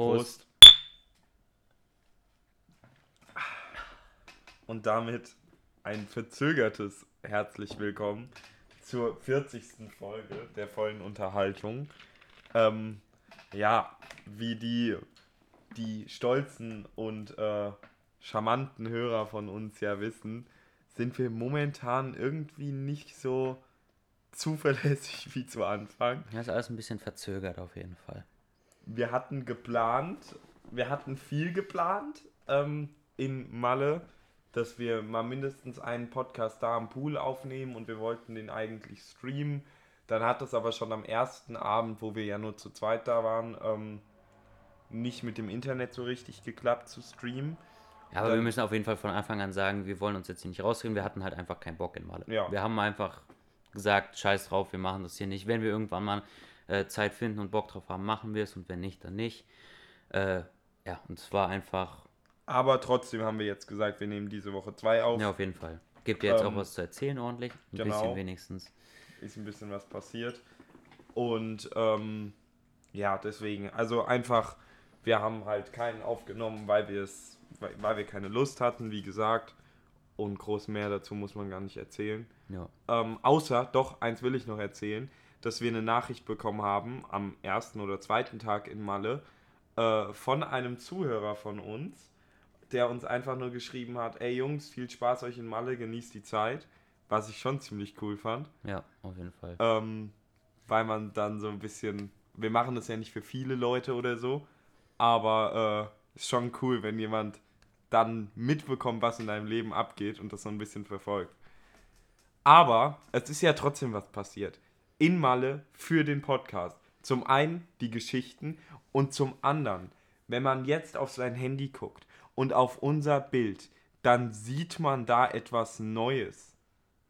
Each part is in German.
Prost. Und damit ein verzögertes herzlich willkommen zur 40. Folge der vollen Unterhaltung. Ähm, ja, wie die, die stolzen und äh, charmanten Hörer von uns ja wissen, sind wir momentan irgendwie nicht so zuverlässig wie zu Anfang. Ja, ist alles ein bisschen verzögert auf jeden Fall. Wir hatten geplant, wir hatten viel geplant ähm, in Malle, dass wir mal mindestens einen Podcast da am Pool aufnehmen und wir wollten den eigentlich streamen. Dann hat es aber schon am ersten Abend, wo wir ja nur zu zweit da waren, ähm, nicht mit dem Internet so richtig geklappt zu streamen. Ja, aber Dann- wir müssen auf jeden Fall von Anfang an sagen, wir wollen uns jetzt hier nicht rausreden. Wir hatten halt einfach keinen Bock in Malle. Ja. Wir haben einfach gesagt, scheiß drauf, wir machen das hier nicht. Wenn wir irgendwann mal äh, Zeit finden und Bock drauf haben, machen wir es und wenn nicht, dann nicht. Äh, ja, und es war einfach, Aber trotzdem haben wir jetzt gesagt, wir nehmen diese Woche zwei auf. ja, auf jeden Fall. Gibt dir jetzt Ähm, auch was zu erzählen ordentlich. Ein genau. bisschen wenigstens. ist ein bisschen was passiert. Und ähm, ja, deswegen, also einfach, wir haben halt keinen aufgenommen, weil wir es, weil, weil wir keine Lust hatten, wie gesagt. Und groß mehr dazu muss man gar nicht erzählen. Ja. Ähm, außer, doch, eins will ich noch erzählen, dass wir eine Nachricht bekommen haben am ersten oder zweiten Tag in Malle äh, von einem Zuhörer von uns, der uns einfach nur geschrieben hat, ey Jungs, viel Spaß euch in Malle, genießt die Zeit, was ich schon ziemlich cool fand ja, auf jeden Fall. ähm, weil man dann so ein bisschen, wir machen das ja nicht für viele Leute oder so, aber äh, ist schon cool, wenn jemand dann mitbekommt, was in deinem Leben abgeht und das so ein bisschen verfolgt. Aber es ist ja trotzdem was passiert. In Malle für den Podcast. Zum einen die Geschichten und zum anderen, wenn man jetzt auf sein Handy guckt und auf unser Bild, dann sieht man da etwas Neues.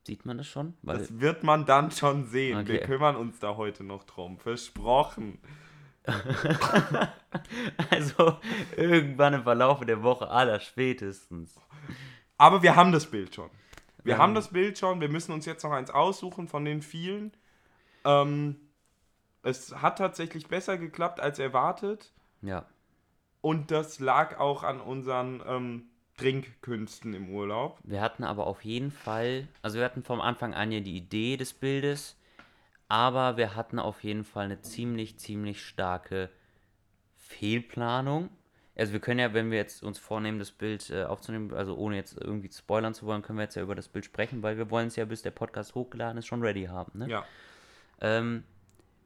Sieht man das schon? Weil, Das wird man dann schon sehen. Wir Okay. kümmern uns da heute noch drum. Versprochen. also irgendwann im Verlauf der Woche aller spätestens. Aber wir haben das Bild schon. Wir Ja. haben das Bild schon. Wir müssen uns jetzt noch eins aussuchen von den vielen. Ähm, es hat tatsächlich besser geklappt als erwartet. Ja. Und das lag auch an unseren ähm, Trinkkünsten im Urlaub. Wir hatten aber auf jeden Fall, also wir hatten vom Anfang an ja die Idee des Bildes, aber wir hatten auf jeden Fall eine ziemlich, ziemlich starke Fehlplanung. Also wir können ja, wenn wir jetzt uns vornehmen, das Bild äh, aufzunehmen, also ohne jetzt irgendwie spoilern zu wollen, können wir jetzt ja über das Bild sprechen, weil wir wollen es ja, bis der Podcast hochgeladen ist, schon ready haben. Ne? Ja, Ähm,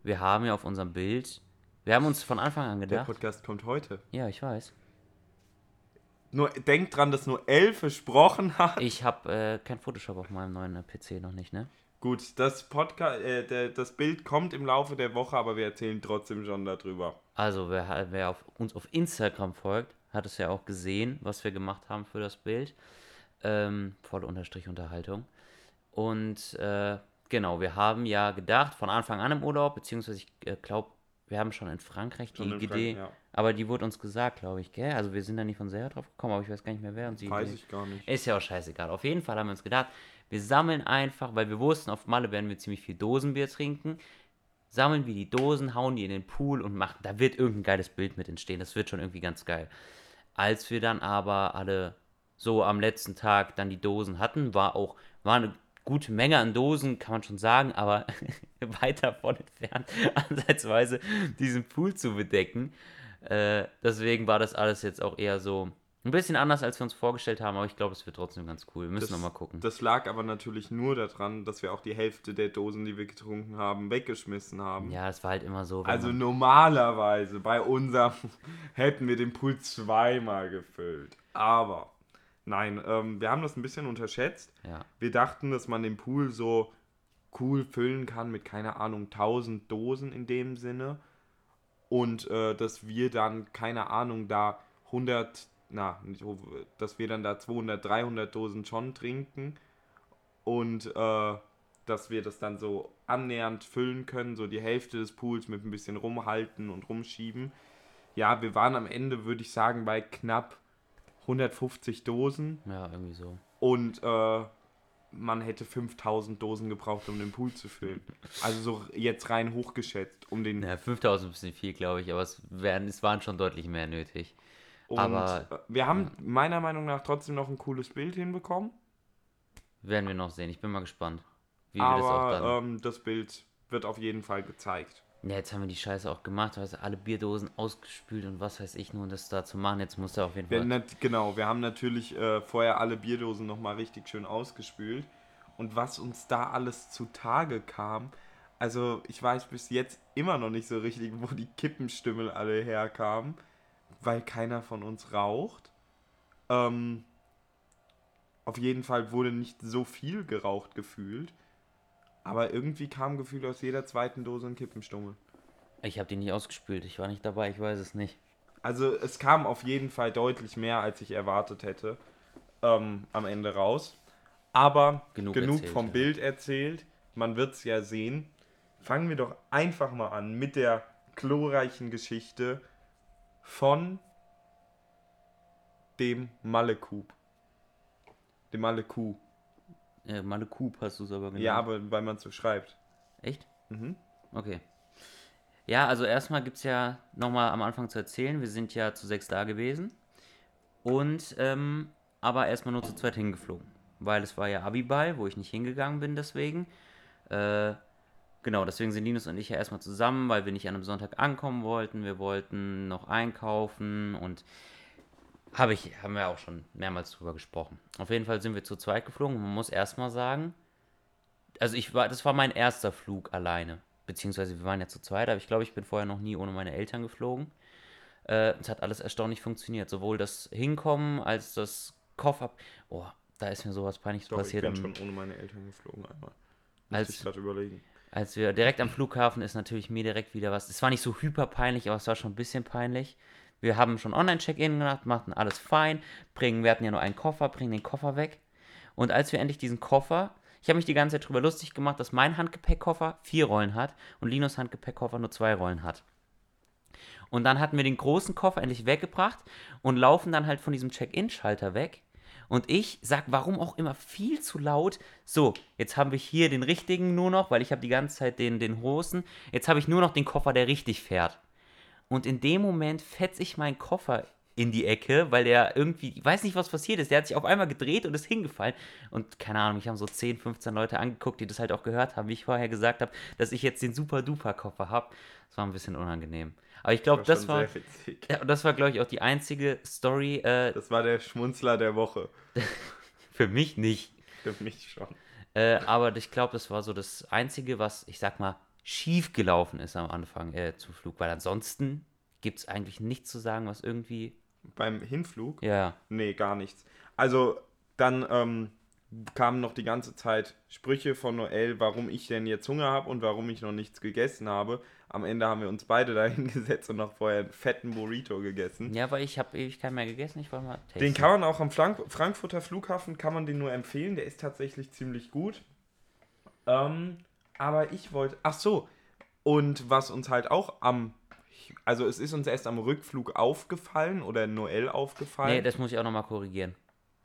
wir haben ja auf unserem Bild, wir haben uns von Anfang an der gedacht, Podcast kommt heute. ja, ich weiß, Nur denkt dran, dass nur elf versprochen hat. ich habe äh, kein Photoshop auf meinem neuen äh, PC noch nicht, ne? Gut, das Podcast, äh, der, das Bild kommt im Laufe der Woche, aber wir erzählen trotzdem schon darüber. Also, wer, wer auf, uns auf Instagram folgt, hat es ja auch gesehen, was wir gemacht haben für das Bild. Ähm, volle Unterstrich Unterhaltung. Und äh, genau, wir haben ja gedacht, von Anfang an im Urlaub, beziehungsweise ich äh, glaube, wir haben schon in Frankreich die in Idee, Frank- ja. aber die wurde uns gesagt, glaube ich, gell? Also wir sind da nicht von selber drauf gekommen, aber ich weiß gar nicht mehr, wer uns die Weiß Idee- ich gar nicht. ist ja auch scheißegal. Auf jeden Fall haben wir uns gedacht, wir sammeln einfach, weil wir wussten, auf Malle werden wir ziemlich viel Dosenbier trinken. Sammeln wir die Dosen, hauen die in den Pool und machen, da wird irgendein geiles Bild mit entstehen. Das wird schon irgendwie ganz geil. Als wir dann aber alle so am letzten Tag dann die Dosen hatten, war auch, war eine gute Menge an Dosen, kann man schon sagen, aber weit davon entfernt, ansatzweise diesen Pool zu bedecken. Äh, deswegen war das alles jetzt auch eher so ein bisschen anders, als wir uns vorgestellt haben, aber ich glaube, es wird trotzdem ganz cool. Wir müssen noch mal gucken. Das lag aber natürlich nur daran, dass wir auch die Hälfte der Dosen, die wir getrunken haben, weggeschmissen haben. ja, es war halt immer so. Also normalerweise bei unserem hätten wir den Pool zweimal gefüllt. Aber nein, ähm, wir haben das ein bisschen unterschätzt. ja. Wir dachten, dass man den Pool so cool füllen kann mit, keine Ahnung, 1000 Dosen in dem Sinne. Und äh, dass wir dann, keine Ahnung, da 100, na, nicht, dass wir dann da 200, 300 Dosen schon trinken. Und äh, dass wir das dann so annähernd füllen können, so die Hälfte des Pools mit ein bisschen rumhalten und rumschieben. Ja, wir waren am Ende, würde ich sagen, bei knapp 150 Dosen. ja, irgendwie so. Und äh, man hätte 5000 Dosen gebraucht, um den Pool zu füllen. Also so jetzt rein hochgeschätzt, um den. Ja, 5000 ist ein bisschen viel, glaube ich, aber es, wären, es waren schon deutlich mehr nötig. Und aber- äh, wir haben meiner Meinung nach trotzdem noch ein cooles Bild hinbekommen. Werden wir noch sehen. Ich bin mal gespannt, wie wir das auch aber dann. ähm, das Bild wird auf jeden Fall gezeigt. Ja, jetzt haben wir die Scheiße auch gemacht, weißt du, alle Bierdosen ausgespült und was weiß ich nur, um das da zu machen. Jetzt muss er auf jeden Wir, Fall. nat genau, wir haben natürlich äh, vorher alle Bierdosen nochmal richtig schön ausgespült. Und was uns da alles zutage kam, also ich weiß bis jetzt immer noch nicht so richtig, wo die Kippenstimmel alle herkamen, weil keiner von uns raucht. Ähm, auf jeden Fall wurde nicht so viel geraucht gefühlt. Aber irgendwie kam gefühlt aus jeder zweiten Dose ein Kippenstummel. Ich habe die nicht ausgespült, ich war nicht dabei, ich weiß es nicht. Also es kam auf jeden Fall deutlich mehr, als ich erwartet hätte, ähm, am Ende raus. Aber Genug genug, erzählt, vom ja. Bild erzählt. Man wird es ja sehen. Fangen wir doch einfach mal an mit der glorreichen Geschichte von dem Malekub. Dem Maleku. Äh, Malekub hast du es aber genannt. Ja, aber weil man es so schreibt. Echt? Mhm. Okay. Ja, also erstmal gibt es ja nochmal am Anfang zu erzählen, wir sind ja zu sechs da gewesen. Und, ähm, aber erstmal nur zu zweit hingeflogen. Weil es war ja Abiball, wo ich nicht hingegangen bin deswegen. Äh, genau, deswegen sind Linus und ich ja erstmal zusammen, weil wir nicht an einem Sonntag ankommen wollten. Wir wollten noch einkaufen und habe ich, haben wir auch schon mehrmals drüber gesprochen. Auf jeden Fall sind wir zu zweit geflogen. Man muss erstmal sagen, also ich war, das war mein erster Flug alleine. Beziehungsweise wir waren ja zu zweit, aber ich glaube, ich bin vorher noch nie ohne meine Eltern geflogen. Äh, es hat alles erstaunlich funktioniert. Sowohl das Hinkommen als das Koffer. Oh, da ist mir sowas peinlich Doch, passiert. ich bin schon ohne meine Eltern geflogen einmal. Muss Als- ich gerade überlegen. als wir direkt am Flughafen ist natürlich mir direkt wieder was. Es war nicht so hyper peinlich, aber es war schon ein bisschen peinlich. Wir haben schon Online-Check-In gemacht, machten alles fein, bringen, wir hatten ja nur einen Koffer, bringen den Koffer weg. Und als wir endlich diesen Koffer, ich habe mich die ganze Zeit drüber lustig gemacht, dass mein Handgepäckkoffer vier Rollen hat und Linus Handgepäckkoffer nur zwei Rollen hat. Und dann hatten wir den großen Koffer endlich weggebracht und laufen dann halt von diesem Check-In-Schalter weg. Und ich sag, warum auch immer viel zu laut, so, jetzt haben wir hier den richtigen nur noch, weil ich habe die ganze Zeit den, den Hosen. Jetzt habe ich nur noch den Koffer, der richtig fährt. Und in dem Moment fetze ich meinen Koffer in die Ecke, weil der irgendwie, ich weiß nicht, was passiert ist. Der hat sich auf einmal gedreht und ist hingefallen. Und keine Ahnung, mich haben so 10, 15 Leute angeguckt, die das halt auch gehört haben, wie ich vorher gesagt habe, dass ich jetzt den super-duper-Koffer habe. Das war ein bisschen unangenehm. Aber ich glaube, das schon war, sehr ja, und das war, glaube ich, auch die einzige Story, äh, Das war der Schmunzler der Woche. für mich nicht. Für mich schon. Äh, aber ich glaube, das war so das Einzige, was, ich sag mal, schief gelaufen ist am Anfang äh, zum Flug. Weil ansonsten gibt es eigentlich nichts zu sagen, was irgendwie. Beim Hinflug? Ja, Nee, gar nichts. Also, dann ähm, kamen noch die ganze Zeit Sprüche von Noel, warum ich denn jetzt Hunger habe und warum ich noch nichts gegessen habe. Am Ende haben wir uns beide da hingesetzt und noch vorher einen fetten Burrito gegessen. ja weil ich habe ewig keinen mehr gegessen. Ich wollte mal tasten. Den kann man auch am Frank Frankfurter Flughafen, kann man den nur empfehlen. Der ist tatsächlich ziemlich gut. Ähm, aber ich wollte, ach so, und was uns halt auch am, also es ist uns erst am Rückflug aufgefallen oder Noel aufgefallen. Nee, das muss ich auch nochmal korrigieren.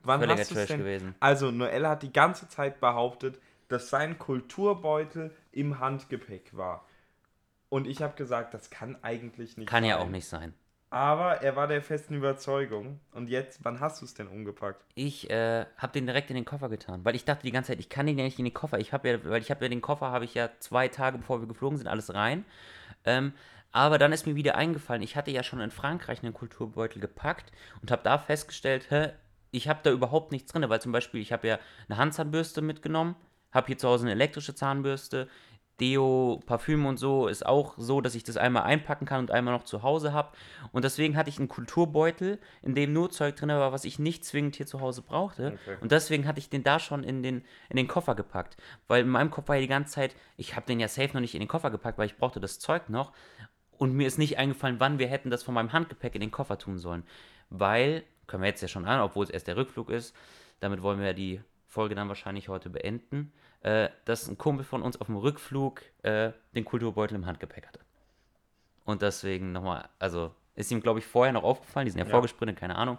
Wann völliger hast Trash denn? gewesen. Also Noel hat die ganze Zeit behauptet, dass sein Kulturbeutel im Handgepäck war. Und ich habe gesagt, das kann eigentlich nicht Kann sein. ja auch nicht sein. Aber er war der festen Überzeugung. Und jetzt, wann hast du es denn umgepackt? Ich äh, habe den direkt in den Koffer getan, weil ich dachte die ganze Zeit, ich kann den ja nicht in den Koffer. Ich habe ja, weil ich habe ja den Koffer, habe ich ja zwei Tage bevor wir geflogen sind, alles rein. Ähm, aber dann ist mir wieder eingefallen, ich hatte ja schon in Frankreich einen Kulturbeutel gepackt und habe da festgestellt, hä, ich habe da überhaupt nichts drin, weil zum Beispiel ich habe ja eine Handzahnbürste mitgenommen, habe hier zu Hause eine elektrische Zahnbürste, Deo, Parfüm und so ist auch so, dass ich das einmal einpacken kann und einmal noch zu Hause habe. Und deswegen hatte ich einen Kulturbeutel, in dem nur Zeug drin war, was ich nicht zwingend hier zu Hause brauchte. Okay. Und deswegen hatte ich den da schon in den, in den Koffer gepackt. Weil in meinem Kopf war ja die ganze Zeit, ich habe den ja safe noch nicht in den Koffer gepackt, weil ich brauchte das Zeug noch. Und mir ist nicht eingefallen, wann wir hätten das von meinem Handgepäck in den Koffer tun sollen. Weil, können wir jetzt ja schon an, obwohl es erst der Rückflug ist, damit wollen wir ja die Folge dann wahrscheinlich heute beenden, äh, dass ein Kumpel von uns auf dem Rückflug äh, den Kulturbeutel im Handgepäck hatte. Und deswegen nochmal, also ist ihm, glaube ich, vorher noch aufgefallen, die sind ja, Ja. vorgesprintet, keine Ahnung.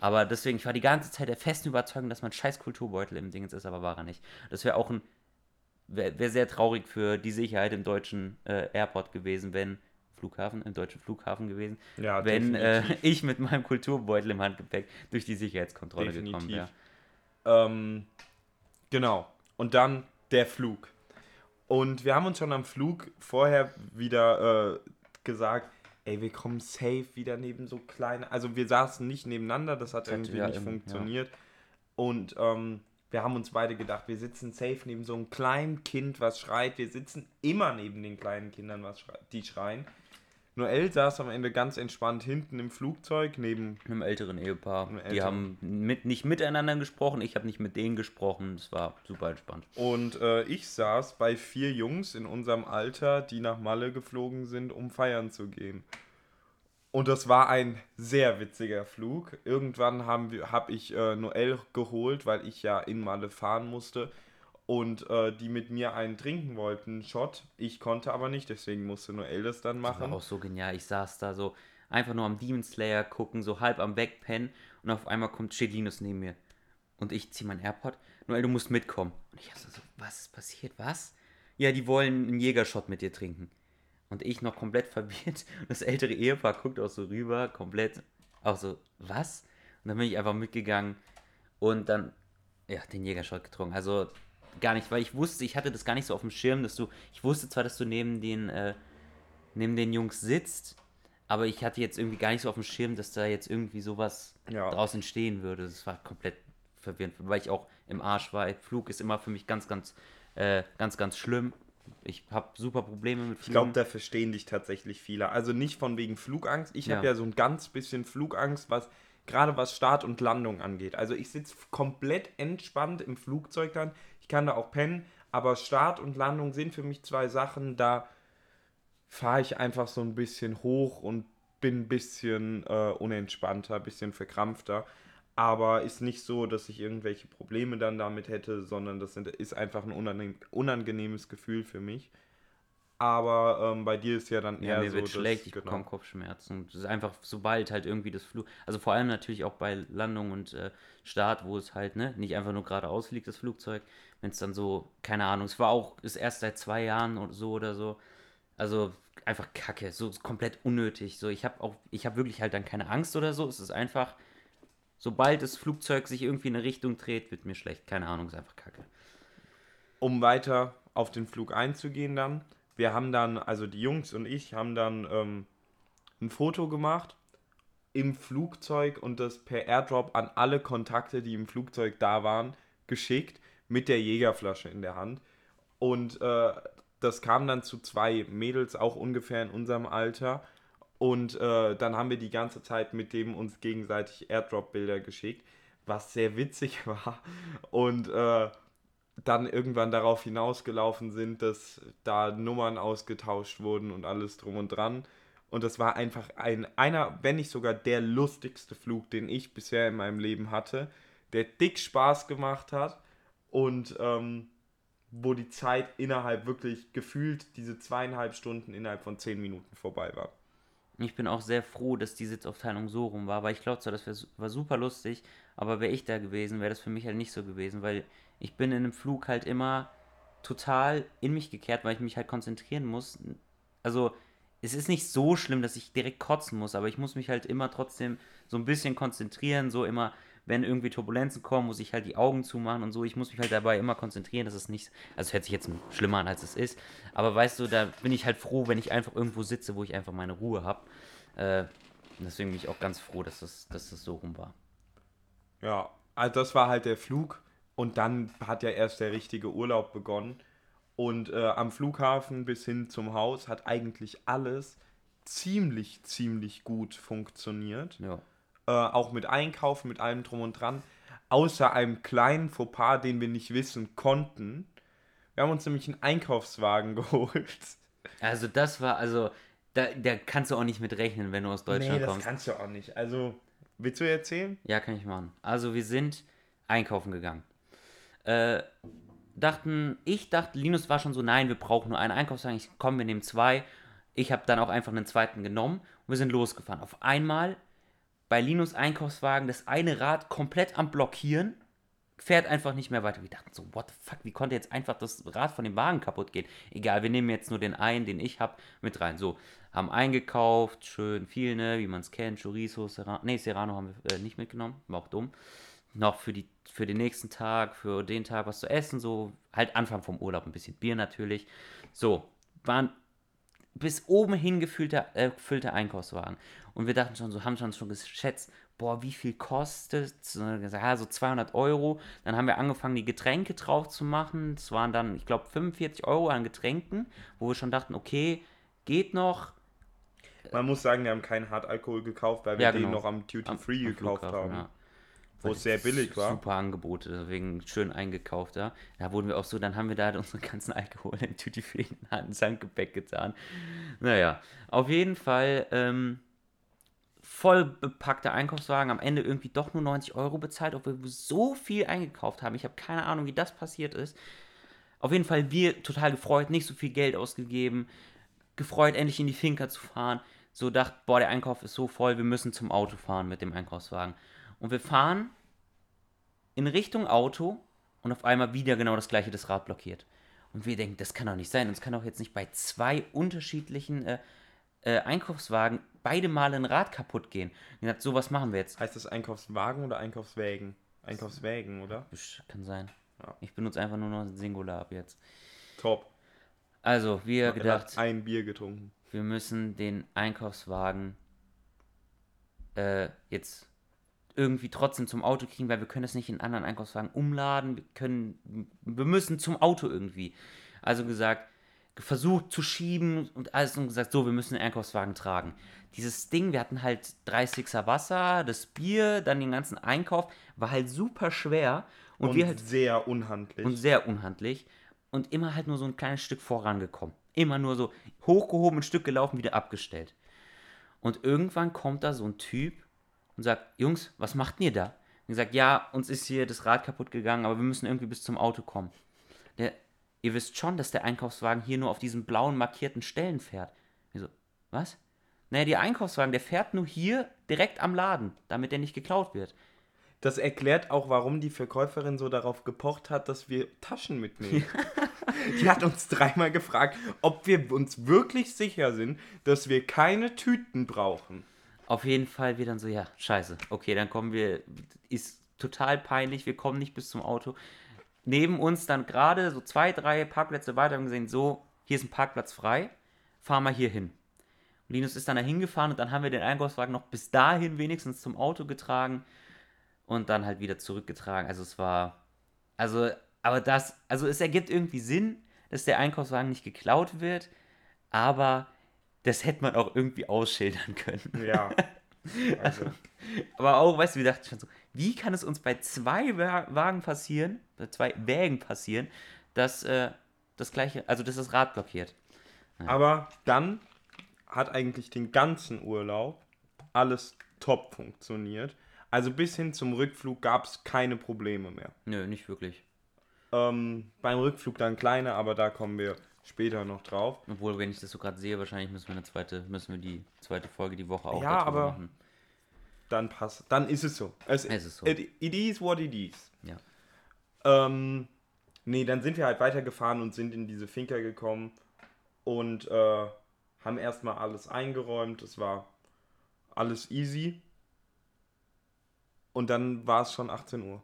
Aber deswegen, ich war die ganze Zeit der festen Überzeugung, dass man scheiß Kulturbeutel im Ding ist, aber war er nicht. Das wäre auch ein, wäre wär sehr traurig für die Sicherheit im deutschen äh, Airport gewesen, wenn, Flughafen, im deutschen Flughafen gewesen, Ja, wenn äh, ich mit meinem Kulturbeutel im Handgepäck durch die Sicherheitskontrolle gekommen Definitiv. wäre. Ähm, genau. Und dann der Flug. Und wir haben uns schon am Flug vorher wieder äh, gesagt, ey, wir kommen safe wieder neben so kleine. Also wir saßen nicht nebeneinander, das hat Das irgendwie ja nicht im- funktioniert. Und ähm, wir haben uns beide gedacht, wir sitzen safe neben so einem kleinen Kind, was schreit. Wir sitzen immer neben den kleinen Kindern, was schrei die schreien. Noel saß am Ende ganz entspannt hinten im Flugzeug neben einem älteren Ehepaar. Einem Die älteren. haben mit, nicht miteinander gesprochen, ich habe nicht mit denen gesprochen. Es war super entspannt. Und äh, ich saß bei vier Jungs in unserem Alter, die nach Malle geflogen sind, um feiern zu gehen. Und das war ein sehr witziger Flug. Irgendwann habe ich äh, Noel geholt, weil ich ja in Malle fahren musste. Und äh, die mit mir einen trinken wollten, Shot. Ich konnte aber nicht, deswegen musste Noel das dann Das war machen. auch so genial. Ich saß da so einfach nur am Demon Slayer gucken, so halb am Wegpennen und auf einmal kommt steht Linus neben mir. Und ich ziehe mein AirPod. Noel, du musst mitkommen. Und ich so, so, was ist passiert? Was? Ja, die wollen einen Jägershot mit dir trinken. Und ich noch komplett verwirrt. Und das ältere Ehepaar guckt auch so rüber, komplett auch so, was? Und dann bin ich einfach mitgegangen und dann, ja, den Jägershot getrunken. Also gar nicht, weil ich wusste, ich hatte das gar nicht so auf dem Schirm, dass du, ich wusste zwar, dass du neben den, äh, neben den Jungs sitzt, aber ich hatte jetzt irgendwie gar nicht so auf dem Schirm, dass da jetzt irgendwie sowas Ja. draus entstehen würde. Das war komplett verwirrend, weil ich auch im Arsch war. Flug ist immer für mich ganz, ganz, äh, ganz, ganz schlimm. Ich habe super Probleme mit Ich glaube, Flügen. da verstehen dich tatsächlich viele. Also nicht von wegen Flugangst. Ich habe Ja. ja so ein ganz bisschen Flugangst, was gerade was Start und Landung angeht. Also ich sitze komplett entspannt im Flugzeug dann. Kann da auch pennen, aber Start und Landung sind für mich zwei Sachen, da fahre ich einfach so ein bisschen hoch und bin ein bisschen äh, unentspannter, ein bisschen verkrampfter. Aber ist nicht so, dass ich irgendwelche Probleme dann damit hätte, sondern das ist einfach ein unangenehmes Gefühl für mich. Aber ähm, bei dir ist ja dann eher Ja, mir so, wird schlecht, ich genau. bekomme Kopfschmerzen. Das ist einfach, sobald halt irgendwie das Flug, also vor allem natürlich auch bei Landung und äh, Start, wo es halt, ne, nicht einfach nur geradeaus fliegt, das Flugzeug, wenn es dann so, keine Ahnung, es war auch, ist erst seit zwei Jahren oder so oder so. Also einfach kacke, so komplett unnötig. So, ich habe auch, ich habe wirklich halt dann keine Angst oder so. Es ist einfach, sobald das Flugzeug sich irgendwie in eine Richtung dreht, wird mir schlecht. Keine Ahnung, ist einfach kacke. um weiter auf den Flug einzugehen dann. Wir haben dann, also die Jungs und ich haben dann ähm, ein Foto gemacht im Flugzeug und das per Airdrop an alle Kontakte, die im Flugzeug da waren, geschickt mit der Jägerflasche in der Hand. Und äh, das kam dann zu zwei Mädels, auch ungefähr in unserem Alter. Und äh, dann haben wir die ganze Zeit mit dem uns gegenseitig Airdrop-Bilder geschickt, was sehr witzig war. Und äh, dann irgendwann darauf hinausgelaufen sind, dass da Nummern ausgetauscht wurden und alles drum und dran. Und das war einfach ein, einer, wenn nicht sogar der lustigste Flug, den ich bisher in meinem Leben hatte, der dick Spaß gemacht hat und ähm, wo die Zeit innerhalb wirklich gefühlt diese zweieinhalb Stunden innerhalb von zehn Minuten vorbei war. Ich bin auch sehr froh, dass die Sitzaufteilung so rum war, weil ich glaube zwar, das wär, war super lustig, aber wäre ich da gewesen, wäre das für mich halt nicht so gewesen, weil ich bin in einem Flug halt immer total in mich gekehrt, weil ich mich halt konzentrieren muss. Also es ist nicht so schlimm, dass ich direkt kotzen muss, aber ich muss mich halt immer trotzdem so ein bisschen konzentrieren, so immer, wenn irgendwie Turbulenzen kommen, muss ich halt die Augen zumachen und so. Ich muss mich halt dabei immer konzentrieren, dass es nicht, also es hört sich jetzt schlimmer an, als es ist, aber weißt du, da bin ich halt froh, wenn ich einfach irgendwo sitze, wo ich einfach meine Ruhe habe. Äh, deswegen bin ich auch ganz froh, dass das, dass das so rum war. Ja, also das war halt der Flug und dann hat ja erst der richtige Urlaub begonnen. Und äh, am Flughafen bis hin zum Haus hat eigentlich alles ziemlich, ziemlich gut funktioniert. Ja. Äh, auch mit Einkaufen, mit allem drum und dran. Außer einem kleinen Fauxpas, den wir nicht wissen konnten. Wir haben uns nämlich einen Einkaufswagen geholt. Also das war, also da, da kannst du auch nicht mit rechnen, wenn du aus Deutschland nee, das kommst. kannst du auch nicht. Also, willst du erzählen? Ja, kann ich machen. Also wir sind einkaufen gegangen. Äh, dachten, ich dachte, Linus war schon so, nein, wir brauchen nur einen Einkaufswagen. Ich komm, wir nehmen zwei. Ich habe dann auch einfach einen zweiten genommen und wir sind losgefahren. Auf einmal bei Linus Einkaufswagen das eine Rad komplett am Blockieren, fährt einfach nicht mehr weiter. Wir dachten so, what the fuck, wie konnte jetzt einfach das Rad von dem Wagen kaputt gehen? Egal, wir nehmen jetzt nur den einen, den ich habe, mit rein. So, haben eingekauft, schön viel, ne, wie man es kennt, Chorizo, Serrano, nee, Serrano haben wir äh, nicht mitgenommen, war auch dumm. Noch für, die, für den nächsten Tag, für den Tag was zu essen, so, halt Anfang vom Urlaub, ein bisschen Bier natürlich. So, waren bis oben hin gefüllte, äh, gefüllte Einkaufswagen. Und wir dachten schon so, haben schon, schon geschätzt, boah, wie viel kostet Ja, so 200 Euro. Dann haben wir angefangen, die Getränke drauf zu machen. Das waren dann, ich glaube, 45 Euro an Getränken, wo wir schon dachten, okay, geht noch. Man muss sagen, wir haben keinen Hartalkohol gekauft, weil wir Ja, den genau. noch am Duty Free am gekauft Flughafen, haben. ja. Wo es sehr billig war. Super Angebote, deswegen schön eingekauft da. Da wurden wir auch so, dann haben wir da unsere ganzen Alkohol im Duty Free ins Handgepäck getan. Naja, auf jeden Fall ähm, voll bepackter Einkaufswagen, am Ende irgendwie doch nur 90 Euro bezahlt, obwohl wir so viel eingekauft haben. Ich habe keine Ahnung, wie das passiert ist. Auf jeden Fall wir total gefreut, nicht so viel Geld ausgegeben, gefreut, endlich in die Finca zu fahren. So dachte, boah, der Einkauf ist so voll, wir müssen zum Auto fahren mit dem Einkaufswagen. Und wir fahren in Richtung Auto und auf einmal wieder genau das gleiche, das Rad blockiert. Und wir denken, das kann doch nicht sein. Und es kann doch jetzt nicht bei zwei unterschiedlichen äh, äh, Einkaufswagen beide Male ein Rad kaputt gehen. Und gesagt, so was machen wir jetzt. Heißt das Einkaufswagen oder Einkaufswägen? Einkaufswägen, oder? Kann sein. Ja. Ich benutze einfach nur noch Singular ab jetzt. Top. Also, wir hat gedacht, ein Bier getrunken. wir müssen den Einkaufswagen äh, jetzt irgendwie trotzdem zum Auto kriegen, weil wir können das nicht in anderen Einkaufswagen umladen. Wir können, wir müssen zum Auto irgendwie. Also gesagt, versucht zu schieben und alles und gesagt, so, wir müssen den Einkaufswagen tragen. Dieses Ding, wir hatten halt 30er Wasser, das Bier, dann den ganzen Einkauf, war halt super schwer und, Und, wir halt sehr unhandlich. und sehr unhandlich und immer halt nur so ein kleines Stück vorangekommen. Immer nur so hochgehoben, ein Stück gelaufen, wieder abgestellt. Und irgendwann kommt da so ein Typ und sagt, Jungs, was macht ihr da? Und sagt, ja, uns ist hier das Rad kaputt gegangen, aber wir müssen irgendwie bis zum Auto kommen. Der, ihr wisst schon, dass der Einkaufswagen hier nur auf diesen blauen markierten Stellen fährt. Ich so, was? Naja, der Einkaufswagen, der fährt nur hier direkt am Laden, damit der nicht geklaut wird. Das erklärt auch, warum die Verkäuferin so darauf gepocht hat, dass wir Taschen mitnehmen. die hat uns dreimal gefragt, ob wir uns wirklich sicher sind, dass wir keine Tüten brauchen. Auf jeden Fall wir dann so, ja, scheiße. Okay, dann kommen wir, ist total peinlich, wir kommen nicht bis zum Auto. Neben uns dann gerade so zwei, drei Parkplätze weiter haben gesehen, so, hier ist ein Parkplatz frei, fahr mal hier hin. Und Linus ist dann da hingefahren und dann haben wir den Einkaufswagen noch bis dahin wenigstens zum Auto getragen und dann halt wieder zurückgetragen. Also es war, also, aber das, also es ergibt irgendwie Sinn, dass der Einkaufswagen nicht geklaut wird, aber das hätte man auch irgendwie ausschildern können. Ja. Also, Aber auch, weißt du, wir dachten schon so, wie kann es uns bei zwei Wa- Wagen passieren, bei zwei Wägen passieren, dass äh, das gleiche, also dass das Rad blockiert. aber dann hat eigentlich den ganzen Urlaub alles top funktioniert. Also bis hin zum Rückflug gab es keine Probleme mehr. Nö, nicht wirklich. Ähm, beim Rückflug dann kleine, aber da kommen wir später noch drauf. Obwohl, wenn ich das so gerade sehe, wahrscheinlich müssen wir eine zweite, müssen wir die zweite Folge die Woche auch Ja, darüber aber- machen. Dann passt. Dann ist es so. Es, Es ist so. It, it is what it is. Ja. Ähm, nee, dann sind wir halt weitergefahren und sind in diese Finca gekommen und äh, haben erstmal alles eingeräumt. Es war alles easy. Und dann war es schon 18 Uhr.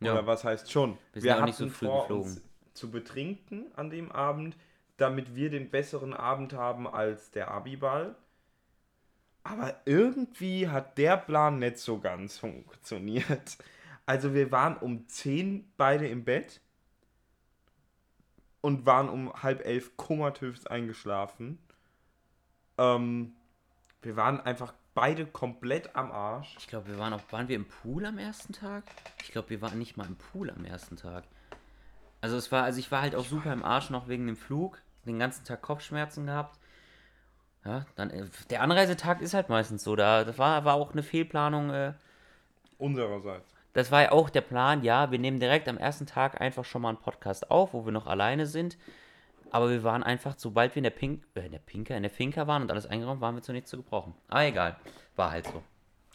Ja. Oder was heißt schon? Wir sind auch nicht so früh vor, geflogen. uns zu betrinken an dem Abend, damit wir den besseren Abend haben als der Abiball. Aber irgendwie hat der Plan nicht so ganz funktioniert. Also wir waren um 10 beide im Bett und waren um halb elf komatös eingeschlafen. Ähm, wir waren einfach beide komplett am Arsch. Ich glaube, wir waren auch, waren wir im Pool am ersten Tag? Ich glaube, wir waren nicht mal im Pool am ersten Tag. Also es war, also ich war halt auch super im Arsch noch wegen dem Flug, den ganzen Tag Kopfschmerzen gehabt. Ja, dann, äh, der Anreisetag ist halt meistens so, da, das war, war auch eine Fehlplanung, äh, Unsererseits. das war ja auch der Plan, ja, wir nehmen direkt am ersten Tag einfach schon mal einen Podcast auf, wo wir noch alleine sind. Aber wir waren einfach, sobald wir in der Pink, äh, in der Pinker, in der Finca waren und alles eingeräumt, waren wir zu nichts zu gebrauchen. Aber egal, war halt so.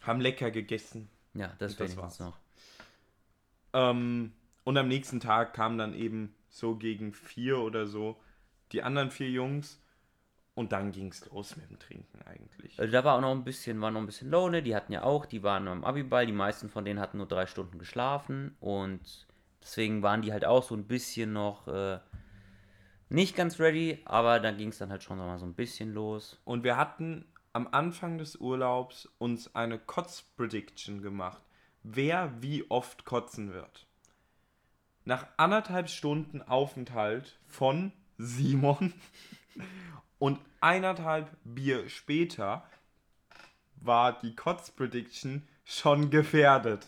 haben lecker gegessen. Ja, das Und das wenigstens war's. noch. Ähm, und am nächsten Tag kamen dann eben so gegen vier oder so die anderen vier Jungs. Und dann ging es los mit dem Trinken eigentlich. Also da war auch noch ein bisschen, war noch ein bisschen Lone, die hatten ja auch, die waren am Abiball, die meisten von denen hatten nur drei Stunden geschlafen und deswegen waren die halt auch so ein bisschen noch äh, nicht ganz ready, aber dann ging es dann halt schon mal so ein bisschen los. Und wir hatten am Anfang des Urlaubs uns eine Kotz-Prediction gemacht. Wer wie oft kotzen wird. Nach anderthalb Stunden Aufenthalt von Simon und eineinhalb Bier später war die Kotz-Prediction schon gefährdet.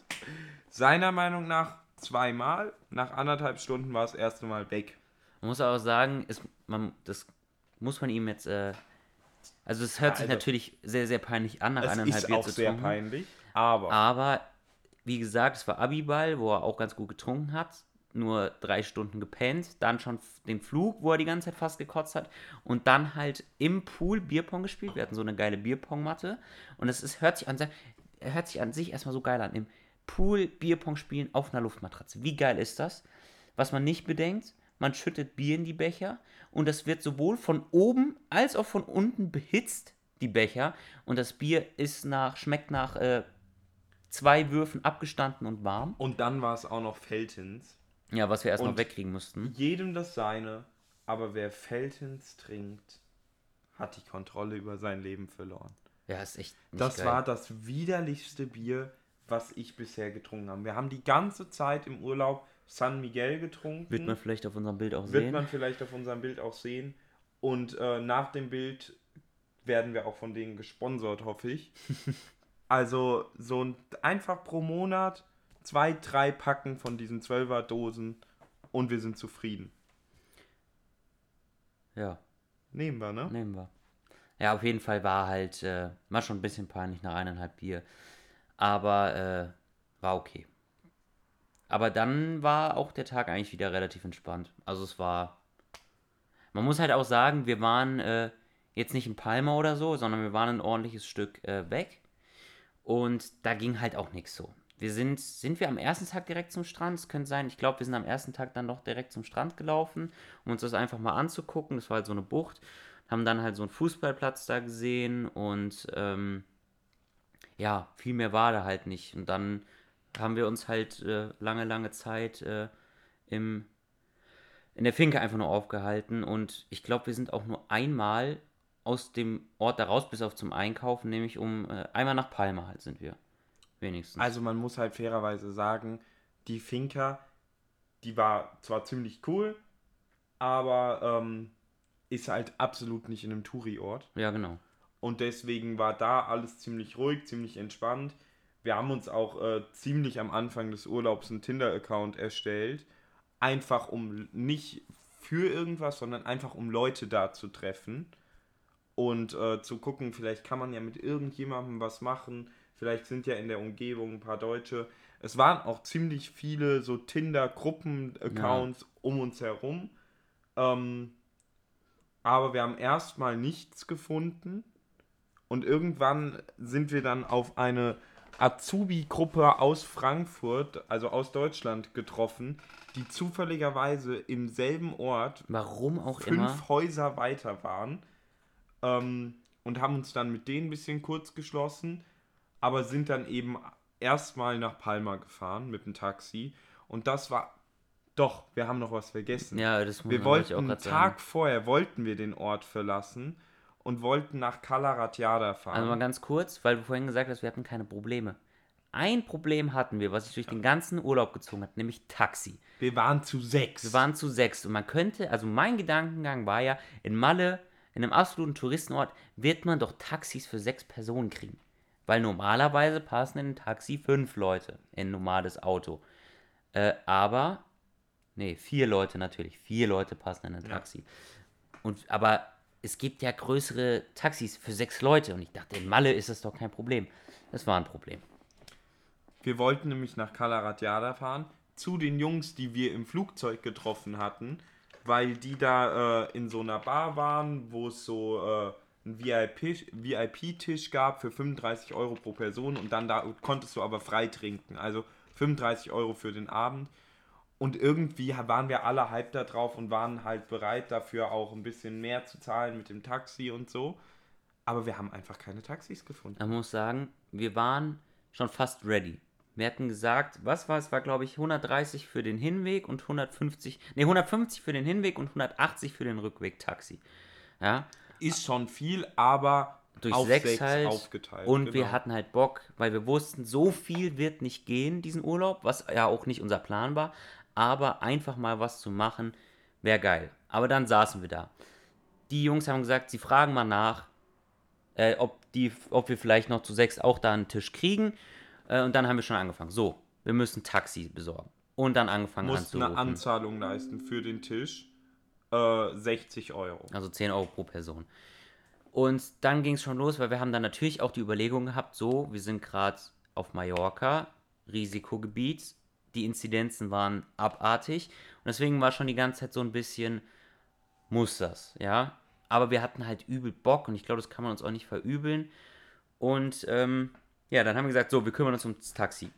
Seiner Meinung nach zweimal, nach anderthalb Stunden war es das erste Mal weg. Man muss aber sagen, es, man, das muss man ihm jetzt, äh, also es hört sich Also- natürlich sehr, sehr peinlich an, nach Es eineinhalb ist Bier auch zu sehr trinken. peinlich, aber Aber wie gesagt, es war Abiball, wo er auch ganz gut getrunken hat. Nur drei Stunden gepennt, dann schon den Flug, wo er die ganze Zeit fast gekotzt hat. Und dann halt im Pool Bierpong gespielt. Wir hatten so eine geile Bierpong-Matte. Und es hört sich an, hört sich an sich erstmal so geil an. Im Pool Bierpong spielen auf einer Luftmatratze. Wie geil ist das? Was man nicht bedenkt, man schüttet Bier in die Becher und das wird sowohl von oben als auch von unten behitzt, die Becher. Und das Bier ist nach, schmeckt nach äh, zwei Würfen abgestanden und warm. und dann war es auch noch Feltins. Ja, was wir erst noch wegkriegen mussten. Jedem das seine, aber wer Feltins trinkt, hat die Kontrolle über sein Leben verloren. Ja, ist echt Das geil. war das widerlichste Bier, was ich bisher getrunken habe. Wir haben die ganze Zeit im Urlaub San Miguel getrunken. Wird man vielleicht auf unserem Bild auch Wird sehen. man vielleicht auf unserem Bild auch sehen. Und äh, nach dem Bild werden wir auch von denen gesponsert, hoffe ich. also so ein, einfach pro Monat zwei, drei Packen von diesen 12er Dosen und wir sind zufrieden. Ja, Nehmen wir, ne? nehmen wir. Ja, auf jeden Fall war halt, äh, war schon ein bisschen peinlich nach eineinhalb Bier. Aber äh, war okay. Aber dann war auch der Tag eigentlich wieder relativ entspannt. Also es war. Man muss halt auch sagen, wir waren äh, jetzt nicht in Palma oder so, sondern wir waren ein ordentliches Stück äh, weg. Und da ging halt auch nichts so. Wir sind, sind wir am ersten Tag direkt zum Strand? Es könnte sein, ich glaube, wir sind am ersten Tag dann doch direkt zum Strand gelaufen, um uns das einfach mal anzugucken. Das war halt so eine Bucht. Haben dann halt so einen Fußballplatz da gesehen und ähm, ja, viel mehr war da halt nicht. Und dann haben wir uns halt äh, lange, lange Zeit äh, im, in der Finke einfach nur aufgehalten. Und ich glaube, wir sind auch nur einmal aus dem Ort da raus, bis auf zum Einkaufen, nämlich um äh, einmal nach Palma halt sind wir. Wenigstens. Also man muss halt fairerweise sagen, die Finca, die war zwar ziemlich cool, aber ähm, ist halt absolut nicht in einem Touri-Ort. ja, genau. Und deswegen war da alles ziemlich ruhig, ziemlich entspannt. Wir haben uns auch äh, ziemlich am Anfang des Urlaubs einen Tinder-Account erstellt. Einfach um nicht für irgendwas, sondern einfach um Leute da zu treffen. Und äh, zu gucken, vielleicht kann man ja mit irgendjemandem was machen. Vielleicht sind ja in der Umgebung ein paar Deutsche. Es waren auch ziemlich viele so Tinder-Gruppen-Accounts um uns herum. Ähm, aber wir haben erstmal nichts gefunden. Und irgendwann sind wir dann auf eine Azubi-Gruppe aus Frankfurt, also aus Deutschland, getroffen, die zufälligerweise im selben Ort Warum auch fünf immer. Häuser weiter waren. Ähm, und haben uns dann mit denen ein bisschen kurz geschlossen, aber sind dann eben erstmal nach Palma gefahren mit dem Taxi. Und das war. Doch, wir haben noch was vergessen. Ja, das muss Wir wollten auch einen Tag vorher wollten wir den Ort verlassen und wollten nach Calaratiada fahren. Also mal ganz kurz, weil du vorhin gesagt hast, wir hatten keine Probleme. Ein Problem hatten wir, was sich durch den ganzen Urlaub gezogen hat, nämlich Taxi. wir waren zu sechs. Wir waren zu sechs und man könnte, also mein Gedankengang war ja, in Malle, in einem absoluten Touristenort, wird man doch Taxis für sechs Personen kriegen. Weil normalerweise passen in ein Taxi fünf Leute in ein normales Auto. Äh, aber, nee, vier Leute natürlich. Vier Leute passen in ein Ja. Taxi. Und, aber es gibt ja größere Taxis für sechs Leute. Und ich dachte, in Malle ist das doch kein Problem. Das war ein Problem. Wir wollten nämlich nach Calaratiada fahren, zu den Jungs, die wir im Flugzeug getroffen hatten, weil die da äh, in so einer Bar waren, wo es so äh, VIP-Tisch VIP gab für 35 Euro pro Person und dann da konntest du aber frei trinken. Also 35 Euro für den Abend. Und irgendwie waren wir alle hype da drauf und waren halt bereit dafür auch ein bisschen mehr zu zahlen mit dem Taxi und so. Aber wir haben einfach keine Taxis gefunden. Man muss sagen, wir waren schon fast ready. Wir hatten gesagt, was war es? War glaube ich 130 für den Hinweg und 150, nee 150 für den Hinweg und 180 für den Rückweg Taxi. Ja. Ist schon viel, aber durch auf sechs, sechs halt. aufgeteilt. Und genau. wir hatten halt Bock, weil wir wussten, so viel wird nicht gehen, diesen Urlaub, was ja auch nicht unser Plan war. Aber einfach mal was zu machen, wäre geil. Aber dann saßen wir da. Die Jungs haben gesagt, sie fragen mal nach, äh, ob, die, ob wir vielleicht noch zu sechs auch da einen Tisch kriegen. Äh, und dann haben wir schon angefangen. So, wir müssen Taxi besorgen. Und dann angefangen mussten eine anzurufen. Anzahlung leisten für den Tisch. Äh, 60 Euro. Also 10 Euro pro Person. Und dann ging es schon los, weil wir haben dann natürlich auch die Überlegung gehabt, so, wir sind gerade auf Mallorca, Risikogebiet, die Inzidenzen waren abartig und deswegen war schon die ganze Zeit so ein bisschen, muss das, ja. Aber wir hatten halt übel Bock und ich glaube, das kann man uns auch nicht verübeln. Und ähm, ja, dann haben wir gesagt, so, wir kümmern uns ums Taxi.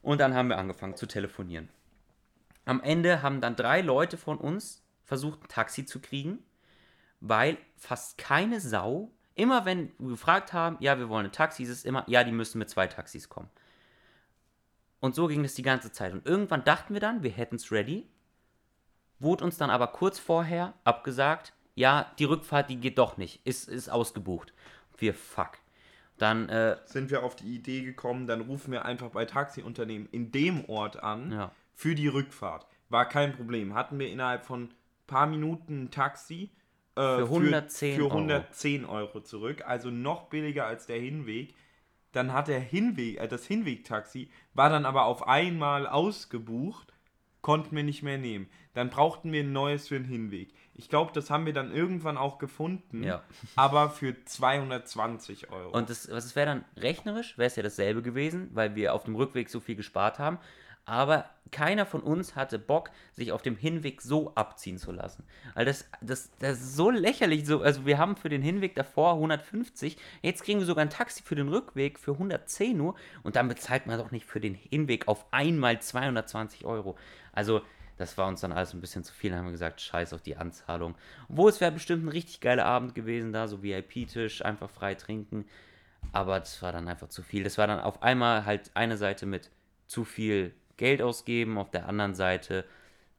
Und dann haben wir angefangen zu telefonieren. Am Ende haben dann drei Leute von uns versucht, ein Taxi zu kriegen weil fast keine Sau, immer wenn wir gefragt haben, ja, wir wollen ein Taxi, ist es immer, ja, die müssen mit zwei Taxis kommen. Und so ging es die ganze Zeit. Und irgendwann dachten wir dann, wir hätten es ready, wurde uns dann aber kurz vorher abgesagt, ja, die Rückfahrt, die geht doch nicht, ist, ist ausgebucht. Wir, fuck. Dann, äh, Sind wir auf die Idee gekommen, dann rufen wir einfach bei Taxiunternehmen in dem Ort an Ja. für die Rückfahrt. War kein Problem. Hatten wir innerhalb von paar Minuten Taxi äh, Für 110 für Euro. 110 Euro zurück. Also noch billiger als der Hinweg. Dann hat der Hinweg, äh, das Hinwegtaxi war dann aber auf einmal ausgebucht, konnten wir nicht mehr nehmen. Dann brauchten wir ein neues für den Hinweg. Ich glaube, das haben wir dann irgendwann auch gefunden, Ja. aber für 220 Euro. Und das, was wäre dann rechnerisch, wäre es ja dasselbe gewesen, weil wir auf dem Rückweg so viel gespart haben. Aber keiner von uns hatte Bock, sich auf dem Hinweg so abziehen zu lassen. Weil das, das, das ist so lächerlich. So, also wir haben für den Hinweg davor 150, jetzt kriegen wir sogar ein Taxi für den Rückweg für 110 nur und dann bezahlt man doch nicht für den Hinweg auf einmal 220 Euro. Also das war uns dann alles ein bisschen zu viel. Dann haben wir gesagt, scheiß auf die Anzahlung. Obwohl es wäre bestimmt ein richtig geiler Abend gewesen da, so VIP-Tisch, einfach frei trinken. Aber das war dann einfach zu viel. Das war dann auf einmal halt eine Seite mit zu viel Geld ausgeben, auf der anderen Seite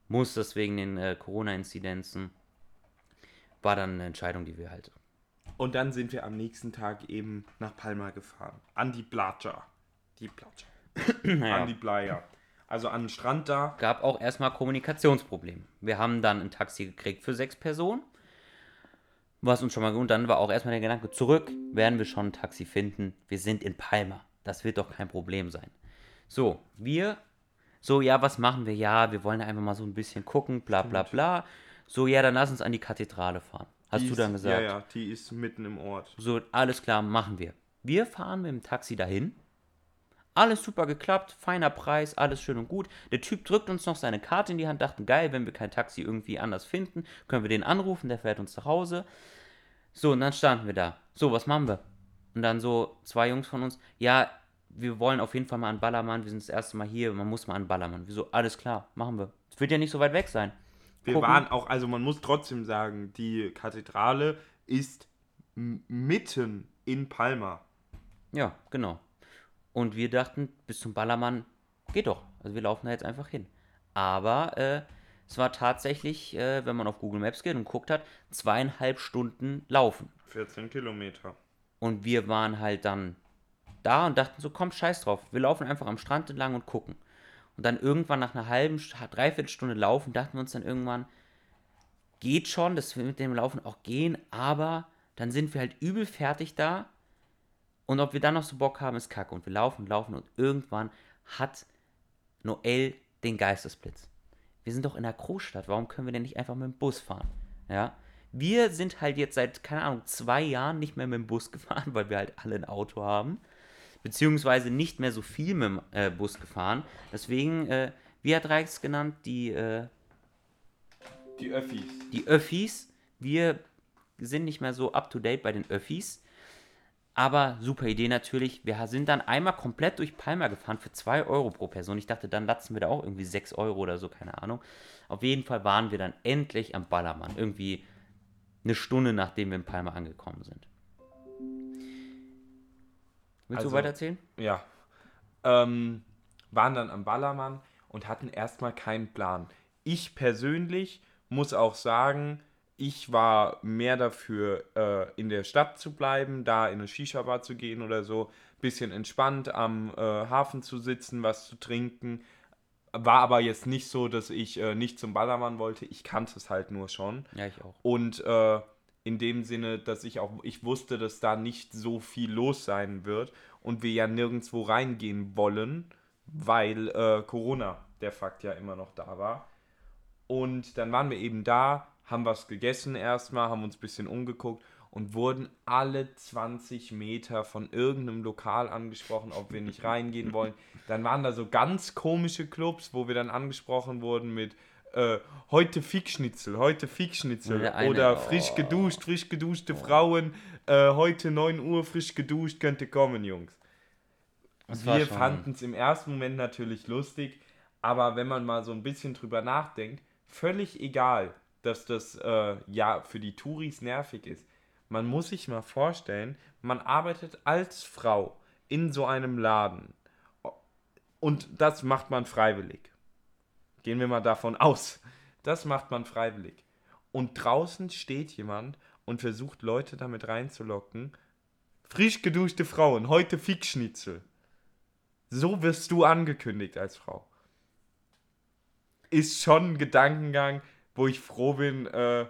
muss das wegen den äh, Corona-Inzidenzen. War dann eine Entscheidung, die wir halt. Und dann sind wir am nächsten Tag eben nach Palma gefahren. An die Playa. Die Playa. An die Playa. Also an den Strand da. Gab auch erstmal Kommunikationsprobleme. Wir haben dann ein Taxi gekriegt für sechs Personen. Was uns schon mal und dann war auch erstmal der Gedanke, zurück werden wir schon ein Taxi finden. Wir sind in Palma. Das wird doch kein Problem sein. So, wir, so, ja, was machen wir? Ja, wir wollen einfach mal so ein bisschen gucken, bla bla bla. So, ja, dann lass uns an die Kathedrale fahren. Hast Die du ist- dann gesagt? Ja, ja, die ist mitten im Ort. So, alles klar, machen wir. Wir fahren mit dem Taxi dahin. Alles super geklappt, feiner Preis, alles schön und gut. Der Typ drückt uns noch seine Karte in die Hand, dachten, geil, wenn wir kein Taxi irgendwie anders finden, können wir den anrufen, der fährt uns nach Hause. So, und dann standen wir da. So, was machen wir? Und dann so zwei Jungs von uns, ja, wir wollen auf jeden Fall mal an Ballermann, wir sind das erste Mal hier, man muss mal an Ballermann. Wieso? Alles klar, machen wir. Es wird ja nicht so weit weg sein. Wir Gucken. waren auch, also man muss trotzdem sagen, die Kathedrale ist mitten in Palma. Ja, genau. Und wir dachten, bis zum Ballermann geht doch. Also wir laufen da jetzt einfach hin. Aber äh, es war tatsächlich, äh, wenn man auf Google Maps geht und guckt hat, zweieinhalb Stunden laufen. 14 Kilometer. Und wir waren halt dann da und dachten so, komm, scheiß drauf. Wir laufen einfach am Strand entlang und gucken. Und dann irgendwann nach einer halben, St- Dreiviertelstunde Laufen, dachten wir uns dann irgendwann, geht schon, dass wir mit dem Laufen auch gehen, aber dann sind wir halt übel fertig da. Und ob wir dann noch so Bock haben, ist kacke. Und wir laufen und laufen und irgendwann hat Noel den Geistesblitz. Wir sind doch in der Großstadt, warum können wir denn nicht einfach mit dem Bus fahren? Ja. Wir sind halt jetzt seit, keine Ahnung, zwei Jahren nicht mehr mit dem Bus gefahren, weil wir halt alle ein Auto haben. Beziehungsweise nicht mehr so viel mit dem äh, Bus gefahren. Deswegen, äh, wie hat Reix genannt, die, äh, Die Öffis. die Öffis, wir sind nicht mehr so up to date bei den Öffis. Aber super Idee natürlich. Wir sind dann einmal komplett durch Palma gefahren für 2 Euro pro Person. Ich dachte, dann latzen wir da auch irgendwie 6 Euro oder so, keine Ahnung. Auf jeden Fall waren wir dann endlich am Ballermann. Irgendwie eine Stunde nachdem wir in Palma angekommen sind. Willst Also- du weitererzählen? Ja. Ähm, waren dann am Ballermann und hatten erstmal keinen Plan. Ich persönlich muss auch sagen, ich war mehr dafür, äh, in der Stadt zu bleiben, da in eine Shisha-Bar zu gehen oder so, bisschen entspannt am äh, Hafen zu sitzen, was zu trinken. War aber jetzt nicht so, dass ich äh, nicht zum Ballermann wollte. Ich kannte es halt nur schon. Ja, ich auch. Und äh, in dem Sinne, dass ich auch, ich wusste, dass da nicht so viel los sein wird und wir ja nirgendwo reingehen wollen, weil äh, Corona, der Fakt ja immer noch da war. Und dann waren wir eben da, haben was gegessen erstmal, haben uns ein bisschen umgeguckt und wurden alle 20 Meter von irgendeinem Lokal angesprochen, ob wir nicht reingehen wollen. Dann waren da so ganz komische Clubs, wo wir dann angesprochen wurden mit äh, heute Fickschnitzel, heute Fickschnitzel Oder eine- oder frisch geduscht, frisch geduschte Frauen, äh, heute 9 Uhr frisch geduscht, könnt ihr kommen, Jungs. Das Wir fanden es im ersten Moment natürlich lustig, aber wenn man mal so ein bisschen drüber nachdenkt, völlig egal, dass das äh, ja für die Touris nervig ist. Man muss sich mal vorstellen, man arbeitet als Frau in so einem Laden und das macht man freiwillig. Gehen wir mal davon aus. Das macht man freiwillig. Und draußen steht jemand und versucht Leute damit reinzulocken. Frisch geduschte Frauen, heute Fickschnitzel. So wirst du angekündigt als Frau. Ist schon ein Gedankengang, wo ich froh bin, äh,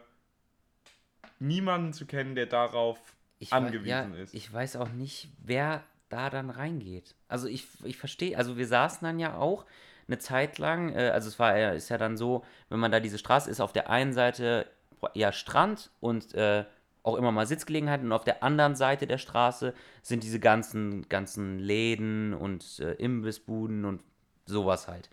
niemanden zu kennen, der darauf Ich angewiesen ja, ist. Ich weiß auch nicht, wer da dann reingeht. Also ich, ich verstehe, also wir saßen dann ja auch eine Zeit lang, äh, also es war ja, ist ja dann so, wenn man da diese Straße ist, auf der einen Seite ja Strand und äh, auch immer mal Sitzgelegenheiten und auf der anderen Seite der Straße sind diese ganzen, ganzen Läden und äh, Imbissbuden und sowas halt.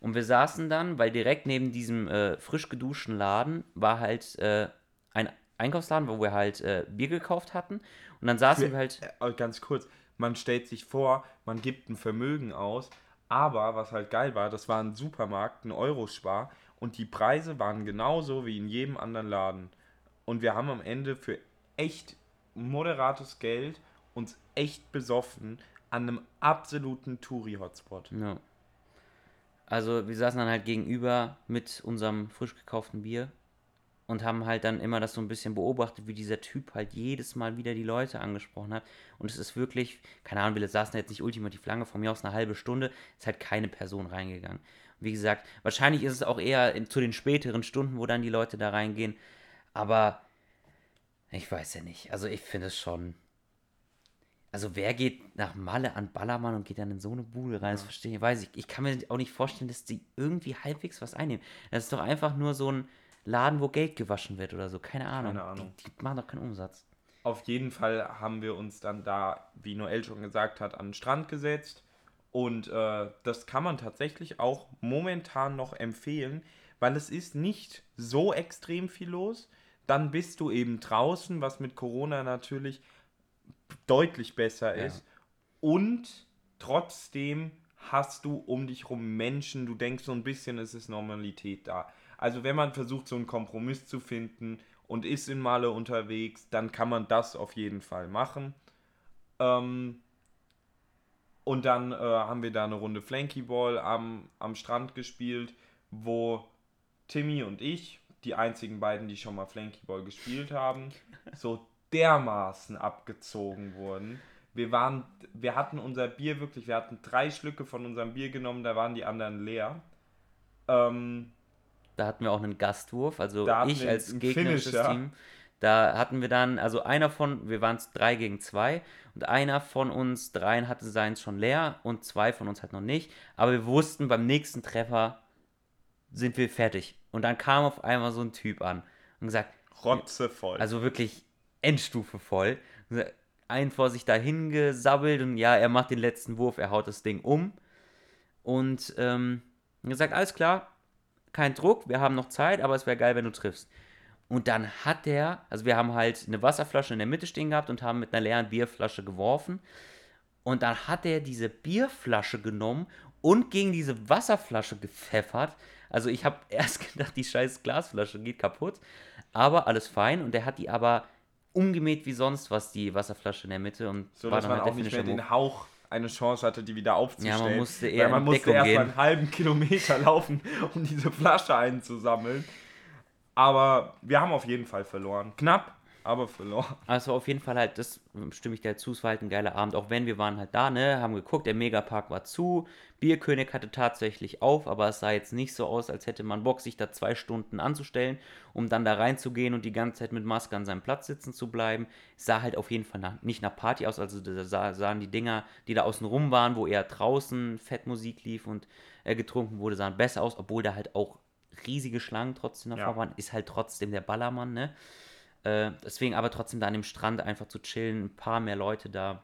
Und wir saßen dann, weil direkt neben diesem äh, frisch geduschten Laden war halt äh, ein Einkaufsladen, wo wir halt äh, Bier gekauft hatten. Und dann saßen wir halt. Ganz kurz, man stellt sich vor, man gibt ein Vermögen aus, aber was halt geil war, das war ein Supermarkt, ein Eurospar und die Preise waren genauso wie in jedem anderen Laden. Und wir haben am Ende für echt moderates Geld uns echt besoffen an einem absoluten Touri-Hotspot. Ja. Also wir saßen dann halt gegenüber mit unserem frisch gekauften Bier und haben halt dann immer das so ein bisschen beobachtet, wie dieser Typ halt jedes Mal wieder die Leute angesprochen hat. Und es ist wirklich, keine Ahnung, wir saßen jetzt nicht ultimativ lange, von mir aus eine halbe Stunde, ist halt keine Person reingegangen. Wie gesagt, wahrscheinlich ist es auch eher in, zu den späteren Stunden, wo dann die Leute da reingehen. Aber ich weiß ja nicht. Also ich finde es schon. Also wer geht nach Malle an Ballermann und geht dann in so eine Bude rein? Das verstehe ich, weiß ich. Ich kann mir auch nicht vorstellen, dass die irgendwie halbwegs was einnehmen. Das ist doch einfach nur so ein Laden, wo Geld gewaschen wird oder so. Keine Ahnung. Keine Ahnung. Die, die machen doch keinen Umsatz. Auf jeden Fall haben wir uns dann da, wie Noel schon gesagt hat, an den Strand gesetzt. Und äh, das kann man tatsächlich auch momentan noch empfehlen, weil es ist nicht so extrem viel los. Dann bist du eben draußen, was mit Corona natürlich deutlich besser Ja. ist. Und trotzdem hast du um dich rum Menschen, du denkst so ein bisschen, es ist Normalität da. Also wenn man versucht, so einen Kompromiss zu finden und ist in Malle unterwegs, dann kann man das auf jeden Fall machen. Ähm, und dann äh, haben wir da eine Runde Flankyball am, am Strand gespielt, wo Timmy und ich, die einzigen beiden, die schon mal Flankyball gespielt haben, so dermaßen abgezogen wurden. Wir waren, wir hatten unser Bier wirklich, wir hatten drei Schlücke von unserem Bier genommen, da waren die anderen leer. Ähm, Da hatten wir auch einen Gastwurf, also Da ich als gegnerisches Finisher. Team. Da hatten wir dann, also einer von, wir waren es drei gegen zwei und einer von uns dreien hatte seins schon leer und zwei von uns halt noch nicht. Aber wir wussten, beim nächsten Treffer sind wir fertig. Und dann kam auf einmal so ein Typ an und gesagt, rotzevoll. also wirklich Endstufe voll. Einen vor sich dahin gesabbelt und ja, er macht den letzten Wurf, er haut das Ding um. Und ähm, gesagt, alles klar, kein Druck, wir haben noch Zeit, aber es wäre geil, wenn du triffst. Und dann hat der, also wir haben halt eine Wasserflasche in der Mitte stehen gehabt und haben mit einer leeren Bierflasche geworfen. Und dann hat er diese Bierflasche genommen und gegen diese Wasserflasche gepfeffert. Also ich habe erst gedacht, die scheiß Glasflasche geht kaputt. Aber alles fein. Und er hat die aber umgemäht wie sonst was, die Wasserflasche in der Mitte. Und So, war dass dann man halt auch nicht mehr den. Hauch eine Chance hatte, die wieder aufzustellen. Ja, man musste eher Weil man musste Deckung erst mal gehen. einen halben Kilometer laufen, um diese Flasche einzusammeln. Aber wir haben auf jeden Fall verloren. Knapp, aber verloren. Also auf jeden Fall halt, das stimme ich dir zu, es war halt ein geiler Abend, auch wenn wir waren halt da, ne, haben geguckt, der Megapark war zu, Bierkönig hatte tatsächlich auf, aber es sah jetzt nicht so aus, als hätte man Bock, sich da zwei Stunden anzustellen, um dann da reinzugehen und die ganze Zeit mit Maske an seinem Platz sitzen zu bleiben. Es sah halt auf jeden Fall nach, nicht nach Party aus, also da sah, sahen die Dinger, die da außen rum waren, wo eher draußen Fettmusik lief und äh, getrunken wurde, sahen besser aus, obwohl da halt auch riesige Schlangen trotzdem davor Ja. waren, ist halt trotzdem der Ballermann, ne? Äh, deswegen aber trotzdem da an dem Strand einfach zu chillen, ein paar mehr Leute da,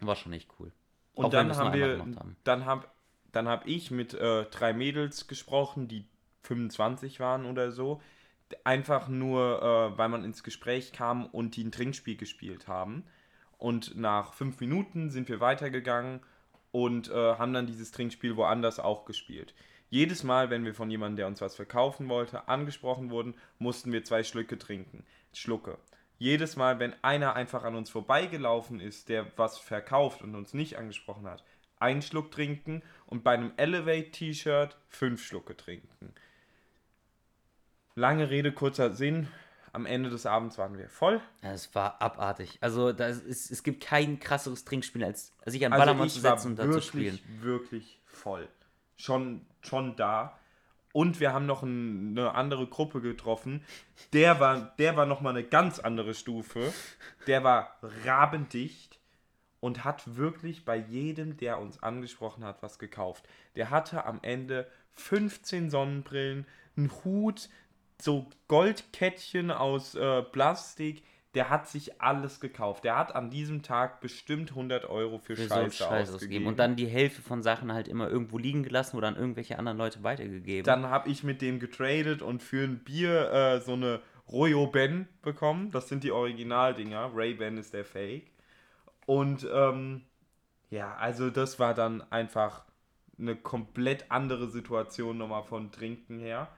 war schon echt cool. Und Auch dann haben wir, haben. dann habe dann hab ich mit äh, drei Mädels gesprochen, die 25 waren oder so. Einfach nur, äh, weil man ins Gespräch kam und die ein Trinkspiel gespielt haben. Und nach fünf Minuten sind wir weitergegangen und äh, haben dann dieses Trinkspiel woanders auch gespielt. Jedes Mal, wenn wir von jemandem, der uns was verkaufen wollte, angesprochen wurden, mussten wir zwei Schlücke trinken. Schlucke. Jedes Mal, wenn einer einfach an uns vorbeigelaufen ist, der was verkauft und uns nicht angesprochen hat, einen Schluck trinken und bei einem Elevate-T-Shirt fünf Schlucke trinken. Lange Rede, kurzer Sinn. Am Ende des Abends waren wir voll. Es war abartig. Also das ist, es gibt kein krasseres Trinkspiel, als sich an Also Ballermann zu ich war setzen und da zu spielen. wirklich voll. Schon, schon da. Und wir haben noch ein, eine andere Gruppe getroffen. Der war, der war nochmal eine ganz andere Stufe. Der war rabendicht und hat wirklich bei jedem, der uns angesprochen hat, was gekauft. Der hatte am Ende 15 Sonnenbrillen, einen Hut, so Goldkettchen aus äh, Plastik. Der hat sich alles gekauft. Der hat an diesem Tag bestimmt 100 Euro für, Für so Scheiße, Scheiß ausgegeben. ausgegeben. Und dann die Hälfte von Sachen halt immer irgendwo liegen gelassen oder an irgendwelche anderen Leute weitergegeben. Dann habe ich mit dem getradet und für ein Bier äh, so eine Royo Ben bekommen. Das sind die Originaldinger. Ray Ben ist der Fake. Und ähm, ja, also das war dann einfach eine komplett andere Situation nochmal von Trinken her.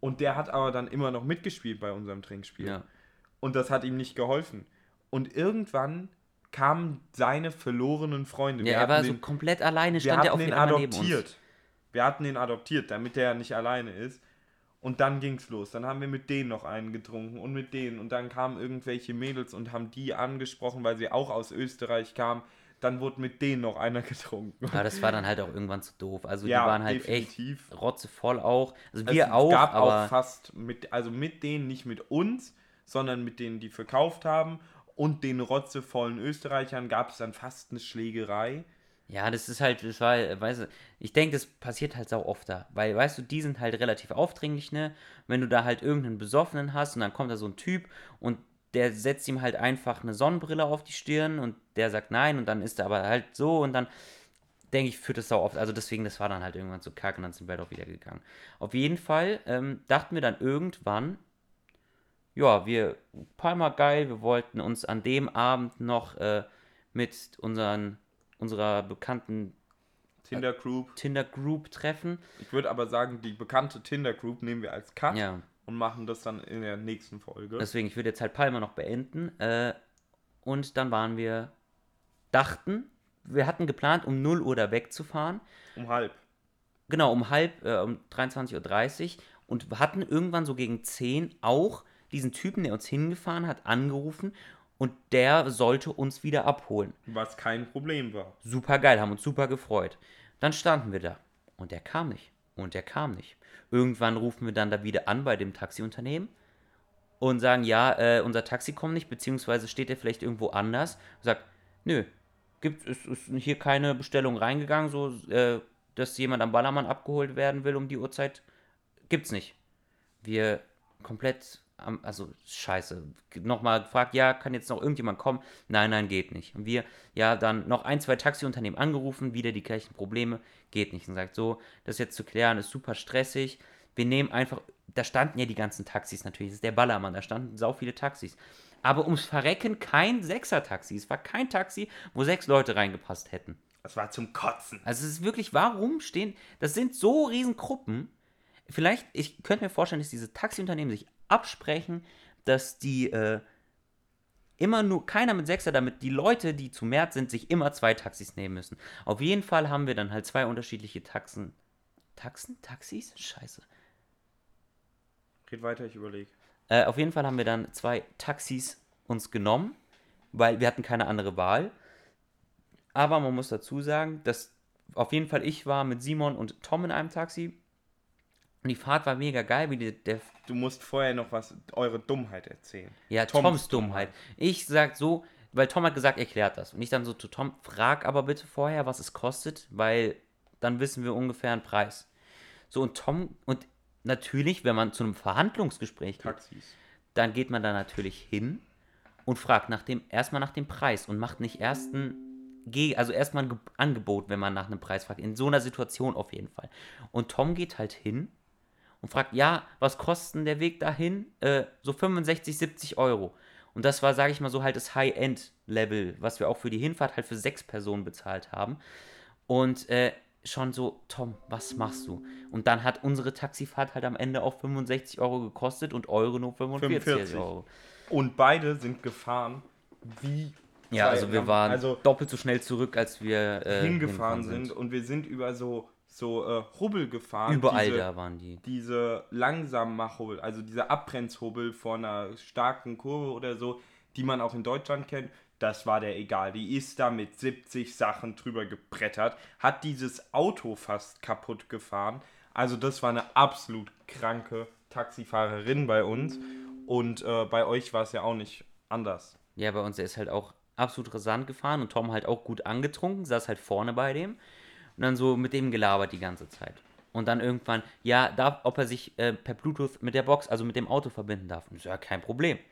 Und der hat aber dann immer noch mitgespielt bei unserem Trinkspiel. ja. Und das hat ihm nicht geholfen. Und irgendwann kamen seine verlorenen Freunde. ja, Wir er war hatten so den- komplett alleine, wir stand er auf ihn adoptiert. Wir hatten ihn adoptiert, damit er nicht alleine ist. Und dann ging's los. Dann haben wir mit denen noch einen getrunken und mit denen. Und dann kamen irgendwelche Mädels und haben die angesprochen, weil sie auch aus Österreich kamen. Dann wurde mit denen noch einer getrunken. Aber das war dann halt auch irgendwann zu doof. Also Ja, die waren halt definitiv. echt rotzevoll auch. Also es wir auch, gab aber auch fast mit, also mit denen, nicht mit uns, sondern mit denen, die verkauft haben. Und den rotzevollen Österreichern gab es dann fast eine Schlägerei. Ja, das ist halt, das war, weißt du, ich denke, das passiert halt sau oft da. Weil, weißt du, die sind halt relativ aufdringlich, ne? Wenn du da halt irgendeinen Besoffenen hast und dann kommt da so ein Typ und der setzt ihm halt einfach eine Sonnenbrille auf die Stirn und der sagt nein und dann ist er aber halt so und dann denke ich, führt das sau oft. Also deswegen, das war dann halt irgendwann zu kack und dann sind wir halt auch wieder gegangen. Auf jeden Fall ähm, dachten wir dann irgendwann, ja, wir, Palma geil, wir wollten uns an dem Abend noch äh, mit unseren, unserer bekannten Tinder Group. Tinder Group treffen. Ich würde aber sagen, die bekannte Tinder Group nehmen wir als Cut Ja, und machen das dann in der nächsten Folge. deswegen, ich würde jetzt halt Palma noch beenden. Äh, und dann waren wir, dachten, wir hatten geplant, um 0 Uhr da wegzufahren. um halb. Genau, um halb, äh, um 23.30 Uhr und hatten irgendwann so gegen 10 auch diesen Typen, der uns hingefahren hat, angerufen und der sollte uns wieder abholen. Was kein Problem war. Super geil, haben uns super gefreut. Dann standen wir da und der kam nicht. Und der kam nicht. Irgendwann rufen wir dann da wieder an bei dem Taxiunternehmen und sagen, ja, äh, unser Taxi kommt nicht, beziehungsweise steht er vielleicht irgendwo anders. Und sagt, nö, gibt es ist hier keine Bestellung reingegangen, so, äh, dass jemand am Ballermann abgeholt werden will um die Uhrzeit. Gibt's nicht. Wir komplett, also scheiße. Nochmal gefragt, ja, kann jetzt noch irgendjemand kommen? Nein, nein, geht nicht. Und wir, ja, dann noch ein, zwei Taxiunternehmen angerufen, wieder die gleichen Probleme, geht nicht. Und sagt so, das jetzt zu klären ist super stressig. Wir nehmen einfach da standen ja die ganzen Taxis natürlich. Das ist der Ballermann, da standen sau viele Taxis. Aber ums Verrecken kein Sechser-Taxi. Es war kein Taxi, wo sechs Leute reingepasst hätten. Das war zum Kotzen. Also es ist wirklich, warum stehen, das sind so riesen Gruppen. Vielleicht, ich könnte mir vorstellen, dass diese Taxiunternehmen sich absprechen, dass die äh, immer nur, keiner mit Sechser, damit die Leute, die zu März sind, sich immer zwei Taxis nehmen müssen. Auf jeden Fall haben wir dann halt zwei unterschiedliche Taxen. Taxen? Taxis? Scheiße. Geht weiter, ich überlege. Äh, auf jeden Fall haben wir dann zwei Taxis uns genommen, weil wir hatten keine andere Wahl. Aber man muss dazu sagen, dass auf jeden Fall ich war mit Simon und Tom in einem Taxi. Und die Fahrt war mega geil, wie die, der. Du musst vorher noch was, eure Dummheit erzählen. Ja, Toms, Toms Dummheit. Ich sag so, weil Tom hat gesagt, erklärt das. Und ich dann so zu Tom, frag aber bitte vorher, was es kostet, weil dann wissen wir ungefähr einen Preis. So, und Tom, und natürlich, wenn man zu einem Verhandlungsgespräch geht, Taxis. dann geht man da natürlich hin und fragt nach dem, erstmal nach dem Preis und macht nicht erst ein, also erstmal ein Angebot, wenn man nach einem Preis fragt. In so einer Situation auf jeden Fall. Und Tom geht halt hin und fragt, ja, was kostet der Weg dahin? Äh, so 65, 70 Euro. Und das war, sage ich mal, so halt das High-End-Level, was wir auch für die Hinfahrt halt für sechs Personen bezahlt haben. Und äh, schon so, Tom, was machst du? Und dann hat unsere Taxifahrt halt am Ende auch 65 Euro gekostet und eure nur 45 45. Euro. Und beide sind gefahren wie. Ja, also wir waren also doppelt so schnell zurück, als wir äh, hingefahren sind. sind. Und wir sind über so, so äh, Hubbel gefahren. Überall diese, da waren die. Diese langsam Machhubbel, also diese Abbremshubbel vor einer starken Kurve oder so, die man auch in Deutschland kennt das war der egal. Die ist da mit 70 Sachen drüber gebrettert, hat dieses Auto fast kaputt gefahren. Also das war eine absolut kranke Taxifahrerin bei uns. Und äh, bei euch war es ja auch nicht anders. Ja, bei uns, er ist halt auch absolut rasant gefahren und Tom halt auch gut angetrunken, saß halt vorne bei dem und dann so mit dem gelabert die ganze Zeit. Und dann irgendwann, ja, darf, ob er sich äh, per Bluetooth mit der Box, also mit dem Auto verbinden darf. Und so, ja, kein Problem. Und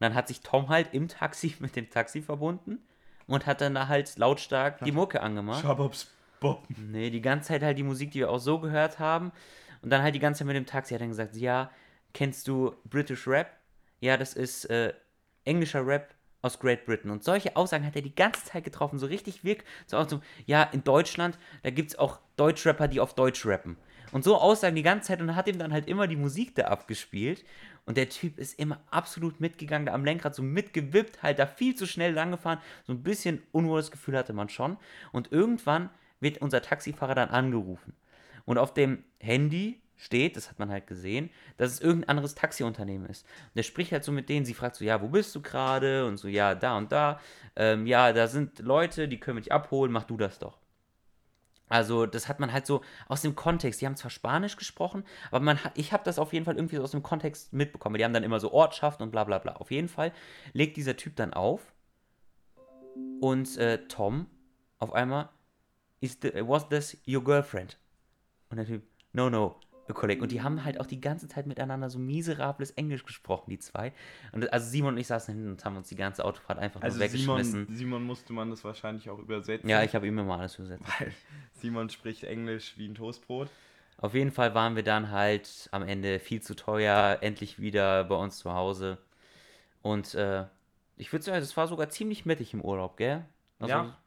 dann hat sich Tom halt im Taxi mit dem Taxi verbunden und hat dann da halt lautstark die Mucke angemacht. Schabobs Bob. Nee, die ganze Zeit halt die Musik, die wir auch so gehört haben. Und dann halt die ganze Zeit mit dem Taxi hat er gesagt, ja, kennst du British Rap? Ja, das ist äh, englischer Rap aus Great Britain. Und solche Aussagen hat er die ganze Zeit getroffen, so richtig wirk. So auch so, ja, in Deutschland, da gibt es auch Deutschrapper, die auf Deutsch rappen. Und so Aussagen die ganze Zeit und hat ihm dann halt immer die Musik da abgespielt. Und der Typ ist immer absolut mitgegangen, da am Lenkrad so mitgewippt, halt da viel zu schnell langgefahren. So ein bisschen unwohles Gefühl hatte man schon. Und irgendwann wird unser Taxifahrer dann angerufen. Und auf dem Handy steht, das hat man halt gesehen, dass es irgendein anderes Taxiunternehmen ist. Und der spricht halt so mit denen, sie fragt so, ja, wo bist du gerade? Und so, ja, da und da. Ähm, ja, da sind Leute, die können dich abholen, mach du das doch. Also, das hat man halt so aus dem Kontext. Die haben zwar Spanisch gesprochen, aber man ich habe das auf jeden Fall irgendwie so aus dem Kontext mitbekommen. Die haben dann immer so Ortschaften und bla bla bla. Auf jeden Fall legt dieser Typ dann auf und äh, Tom auf einmal, is the, was this your girlfriend? Und der Typ, no, no, Kollegen. Und die haben halt auch die ganze Zeit miteinander so miserables Englisch gesprochen, die zwei. Und also Simon und ich saßen hinten und haben uns die ganze Autofahrt einfach also nur weggeschmissen. Simon, Simon musste man das wahrscheinlich auch übersetzen. Ja, ich habe ihm immer alles übersetzt. Weil Simon spricht Englisch wie ein Toastbrot. Auf jeden Fall waren wir dann halt am Ende viel zu teuer, endlich wieder bei uns zu Hause. Und äh, ich würde sagen, es war sogar ziemlich mittig im Urlaub, gell? Also, ja.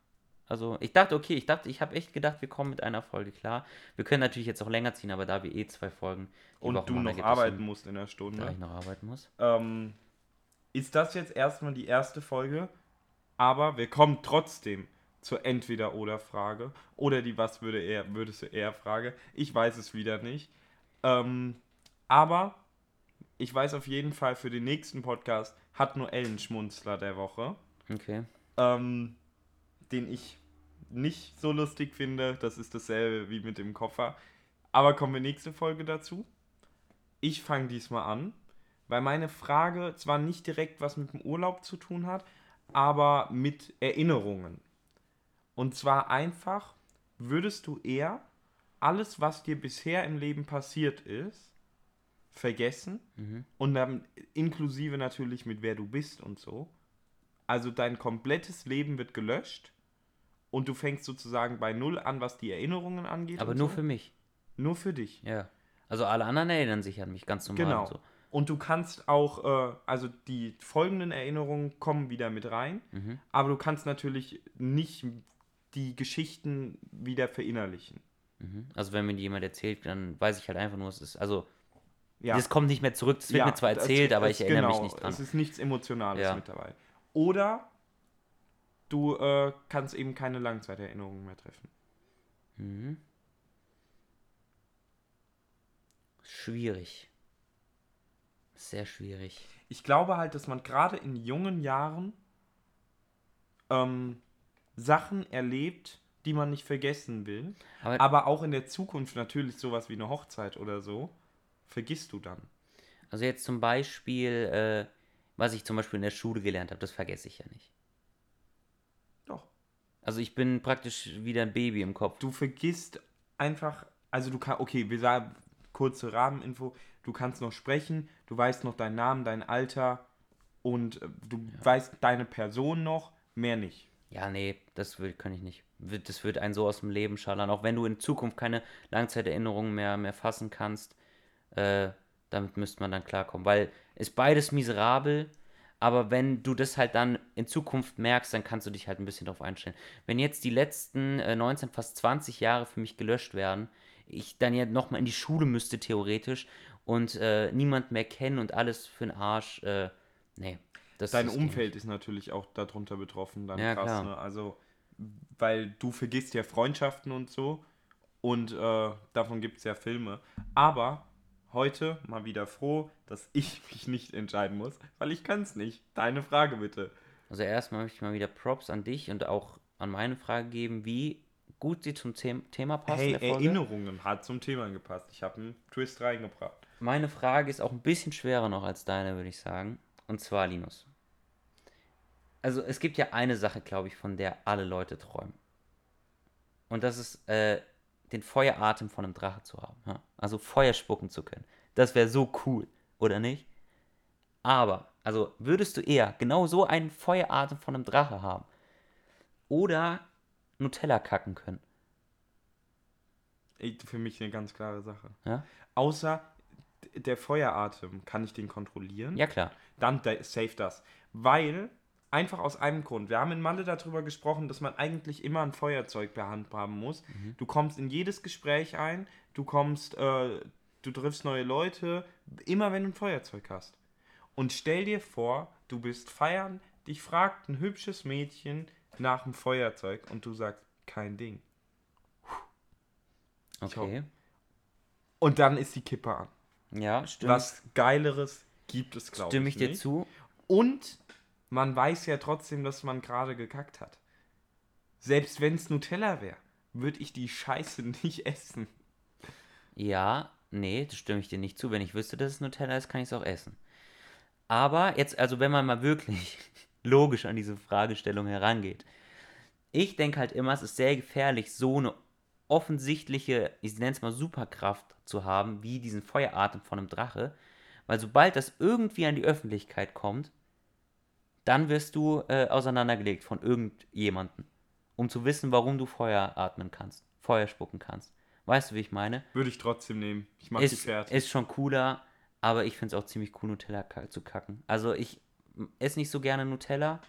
Also ich dachte, okay, ich dachte, ich habe echt gedacht, wir kommen mit einer Folge klar. Wir können natürlich jetzt auch länger ziehen, aber da wir eh zwei Folgen und Woche du noch arbeiten musst in der Stunde, da ich noch arbeiten muss, ähm, ist das jetzt erstmal die erste Folge. Aber wir kommen trotzdem zur Entweder-Oder-Frage oder die Was würde er, würdest du eher Frage. Ich weiß es wieder nicht. Ähm, aber ich weiß auf jeden Fall für den nächsten Podcast hat nur Ellen Schmunzler der Woche. Okay. Ähm, den ich nicht so lustig finde. Das ist dasselbe wie mit dem Koffer. Aber kommen wir nächste Folge dazu. Ich fange diesmal an, weil meine Frage zwar nicht direkt was mit dem Urlaub zu tun hat, aber mit Erinnerungen. Und zwar einfach, würdest du eher alles, was dir bisher im Leben passiert ist, vergessen mhm. und dann inklusive natürlich mit wer du bist und so. Also dein komplettes Leben wird gelöscht und du fängst sozusagen bei Null an, was die Erinnerungen angeht. Aber nur so. für mich. Nur für dich. Ja. Also alle anderen erinnern sich an mich ganz normal. Genau. und So. Und du kannst auch, äh, also die folgenden Erinnerungen kommen wieder mit rein, Mhm. aber du kannst natürlich nicht die Geschichten wieder verinnerlichen. Mhm. Also wenn mir jemand erzählt, dann weiß ich halt einfach nur, es ist, also Ja. das kommt nicht mehr zurück, das wird Ja, mir zwar das- erzählt, aber das- ich erinnere genau, mich nicht dran. Es ist nichts Emotionales Ja. mit dabei. Oder du äh, kannst eben keine Langzeiterinnerungen mehr treffen. Mhm. Schwierig. Sehr schwierig. Ich glaube halt, dass man gerade in jungen Jahren ähm, Sachen erlebt, die man nicht vergessen will. Aber, Aber auch in der Zukunft natürlich sowas wie eine Hochzeit oder so, vergisst du dann. also jetzt zum Beispiel, äh, was ich zum Beispiel in der Schule gelernt habe, das vergesse ich ja nicht. Also ich bin praktisch wieder ein Baby im Kopf. Du vergisst einfach, also du kannst, okay, wir sagen kurze Rahmeninfo, du kannst noch sprechen, du weißt noch deinen Namen, dein Alter und äh, du weißt deine Person noch, mehr nicht. Ja, nee, das will, kann ich nicht. Das wird einen so aus dem Leben schallern. Auch wenn du in Zukunft keine Langzeiterinnerungen mehr, mehr fassen kannst, äh, damit müsste man dann klarkommen. Weil ist beides miserabel, aber wenn du das halt dann in Zukunft merkst, dann kannst du dich halt ein bisschen darauf einstellen. Wenn jetzt die letzten äh, 19, fast 20 Jahre für mich gelöscht werden, ich dann ja nochmal in die Schule müsste theoretisch und äh, niemand mehr kennen und alles für den Arsch, äh, nee. Das, Dein nicht. Umfeld ist natürlich auch darunter betroffen, dann Ja, krass, klar. ne? Also, weil du vergisst ja Freundschaften und so und äh, davon gibt es ja Filme. Aber heute mal wieder froh, dass ich mich nicht entscheiden muss, weil ich kann es nicht. Deine Frage bitte. Also erstmal möchte ich mal wieder Props an dich und auch an meine Frage geben, wie gut sie zum The Thema passt. Hey. Erinnerungen hat zum Thema gepasst. Ich habe einen Twist reingebracht. Meine Frage ist auch ein bisschen schwerer noch als deine, würde ich sagen. Und zwar, Linus. Also es gibt ja eine Sache, glaube ich, von der alle Leute träumen. Und das ist, äh, den Feueratem von einem Drache zu haben. Ja? Also Feuer spucken zu können. Das wäre so cool, oder nicht? Aber, also würdest du eher genau so einen Feueratem von einem Drache haben? Oder Nutella kacken können? Ey, Für mich eine ganz klare Sache. Ja, Außer der Feueratem, kann ich den kontrollieren? ja klar. Dann da- save das. Weil, einfach aus einem Grund, wir haben in Malle darüber gesprochen, dass man eigentlich immer ein Feuerzeug per Hand haben muss. Du kommst in jedes Gespräch ein, du kommst, äh, du triffst neue Leute, immer wenn du ein Feuerzeug hast. Und stell dir vor, du bist feiern, dich fragt ein hübsches Mädchen nach dem Feuerzeug und du sagst, kein Ding. Okay. Und dann ist die Kippe an. Ja, stimmt. Was Geileres gibt es, glaube ich. Stimme ich dir nicht. zu? Und man weiß ja trotzdem, dass man gerade gekackt hat. Selbst wenn es Nutella wäre, würde ich die Scheiße nicht essen. Ja, nee, das stimme ich dir nicht zu. Wenn ich wüsste, dass es Nutella ist, kann ich es auch essen. Aber jetzt, also wenn man mal wirklich logisch an diese Fragestellung herangeht. Ich denke halt immer, es ist sehr gefährlich, so eine offensichtliche, ich nenne es mal Superkraft zu haben, wie diesen Feueratem von einem Drache. Weil sobald das irgendwie an die Öffentlichkeit kommt, dann wirst du äh, auseinandergelegt von irgendjemandem, um zu wissen, warum du Feuer atmen kannst, Feuer spucken kannst. Weißt du, wie ich meine? Würde ich trotzdem nehmen. Ich mag die ist, Pferd. ist schon cooler, aber ich finde es auch ziemlich cool, Nutella zu kacken. Also ich esse nicht so gerne Nutella,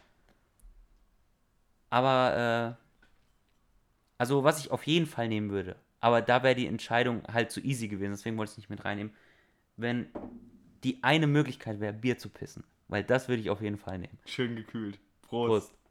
aber äh, also was ich auf jeden Fall nehmen würde, aber da wäre die Entscheidung halt zu easy gewesen, deswegen wollte ich es nicht mit reinnehmen, wenn die eine Möglichkeit wäre, Bier zu pissen, weil das würde ich auf jeden Fall nehmen. Schön gekühlt. Prost. Prost.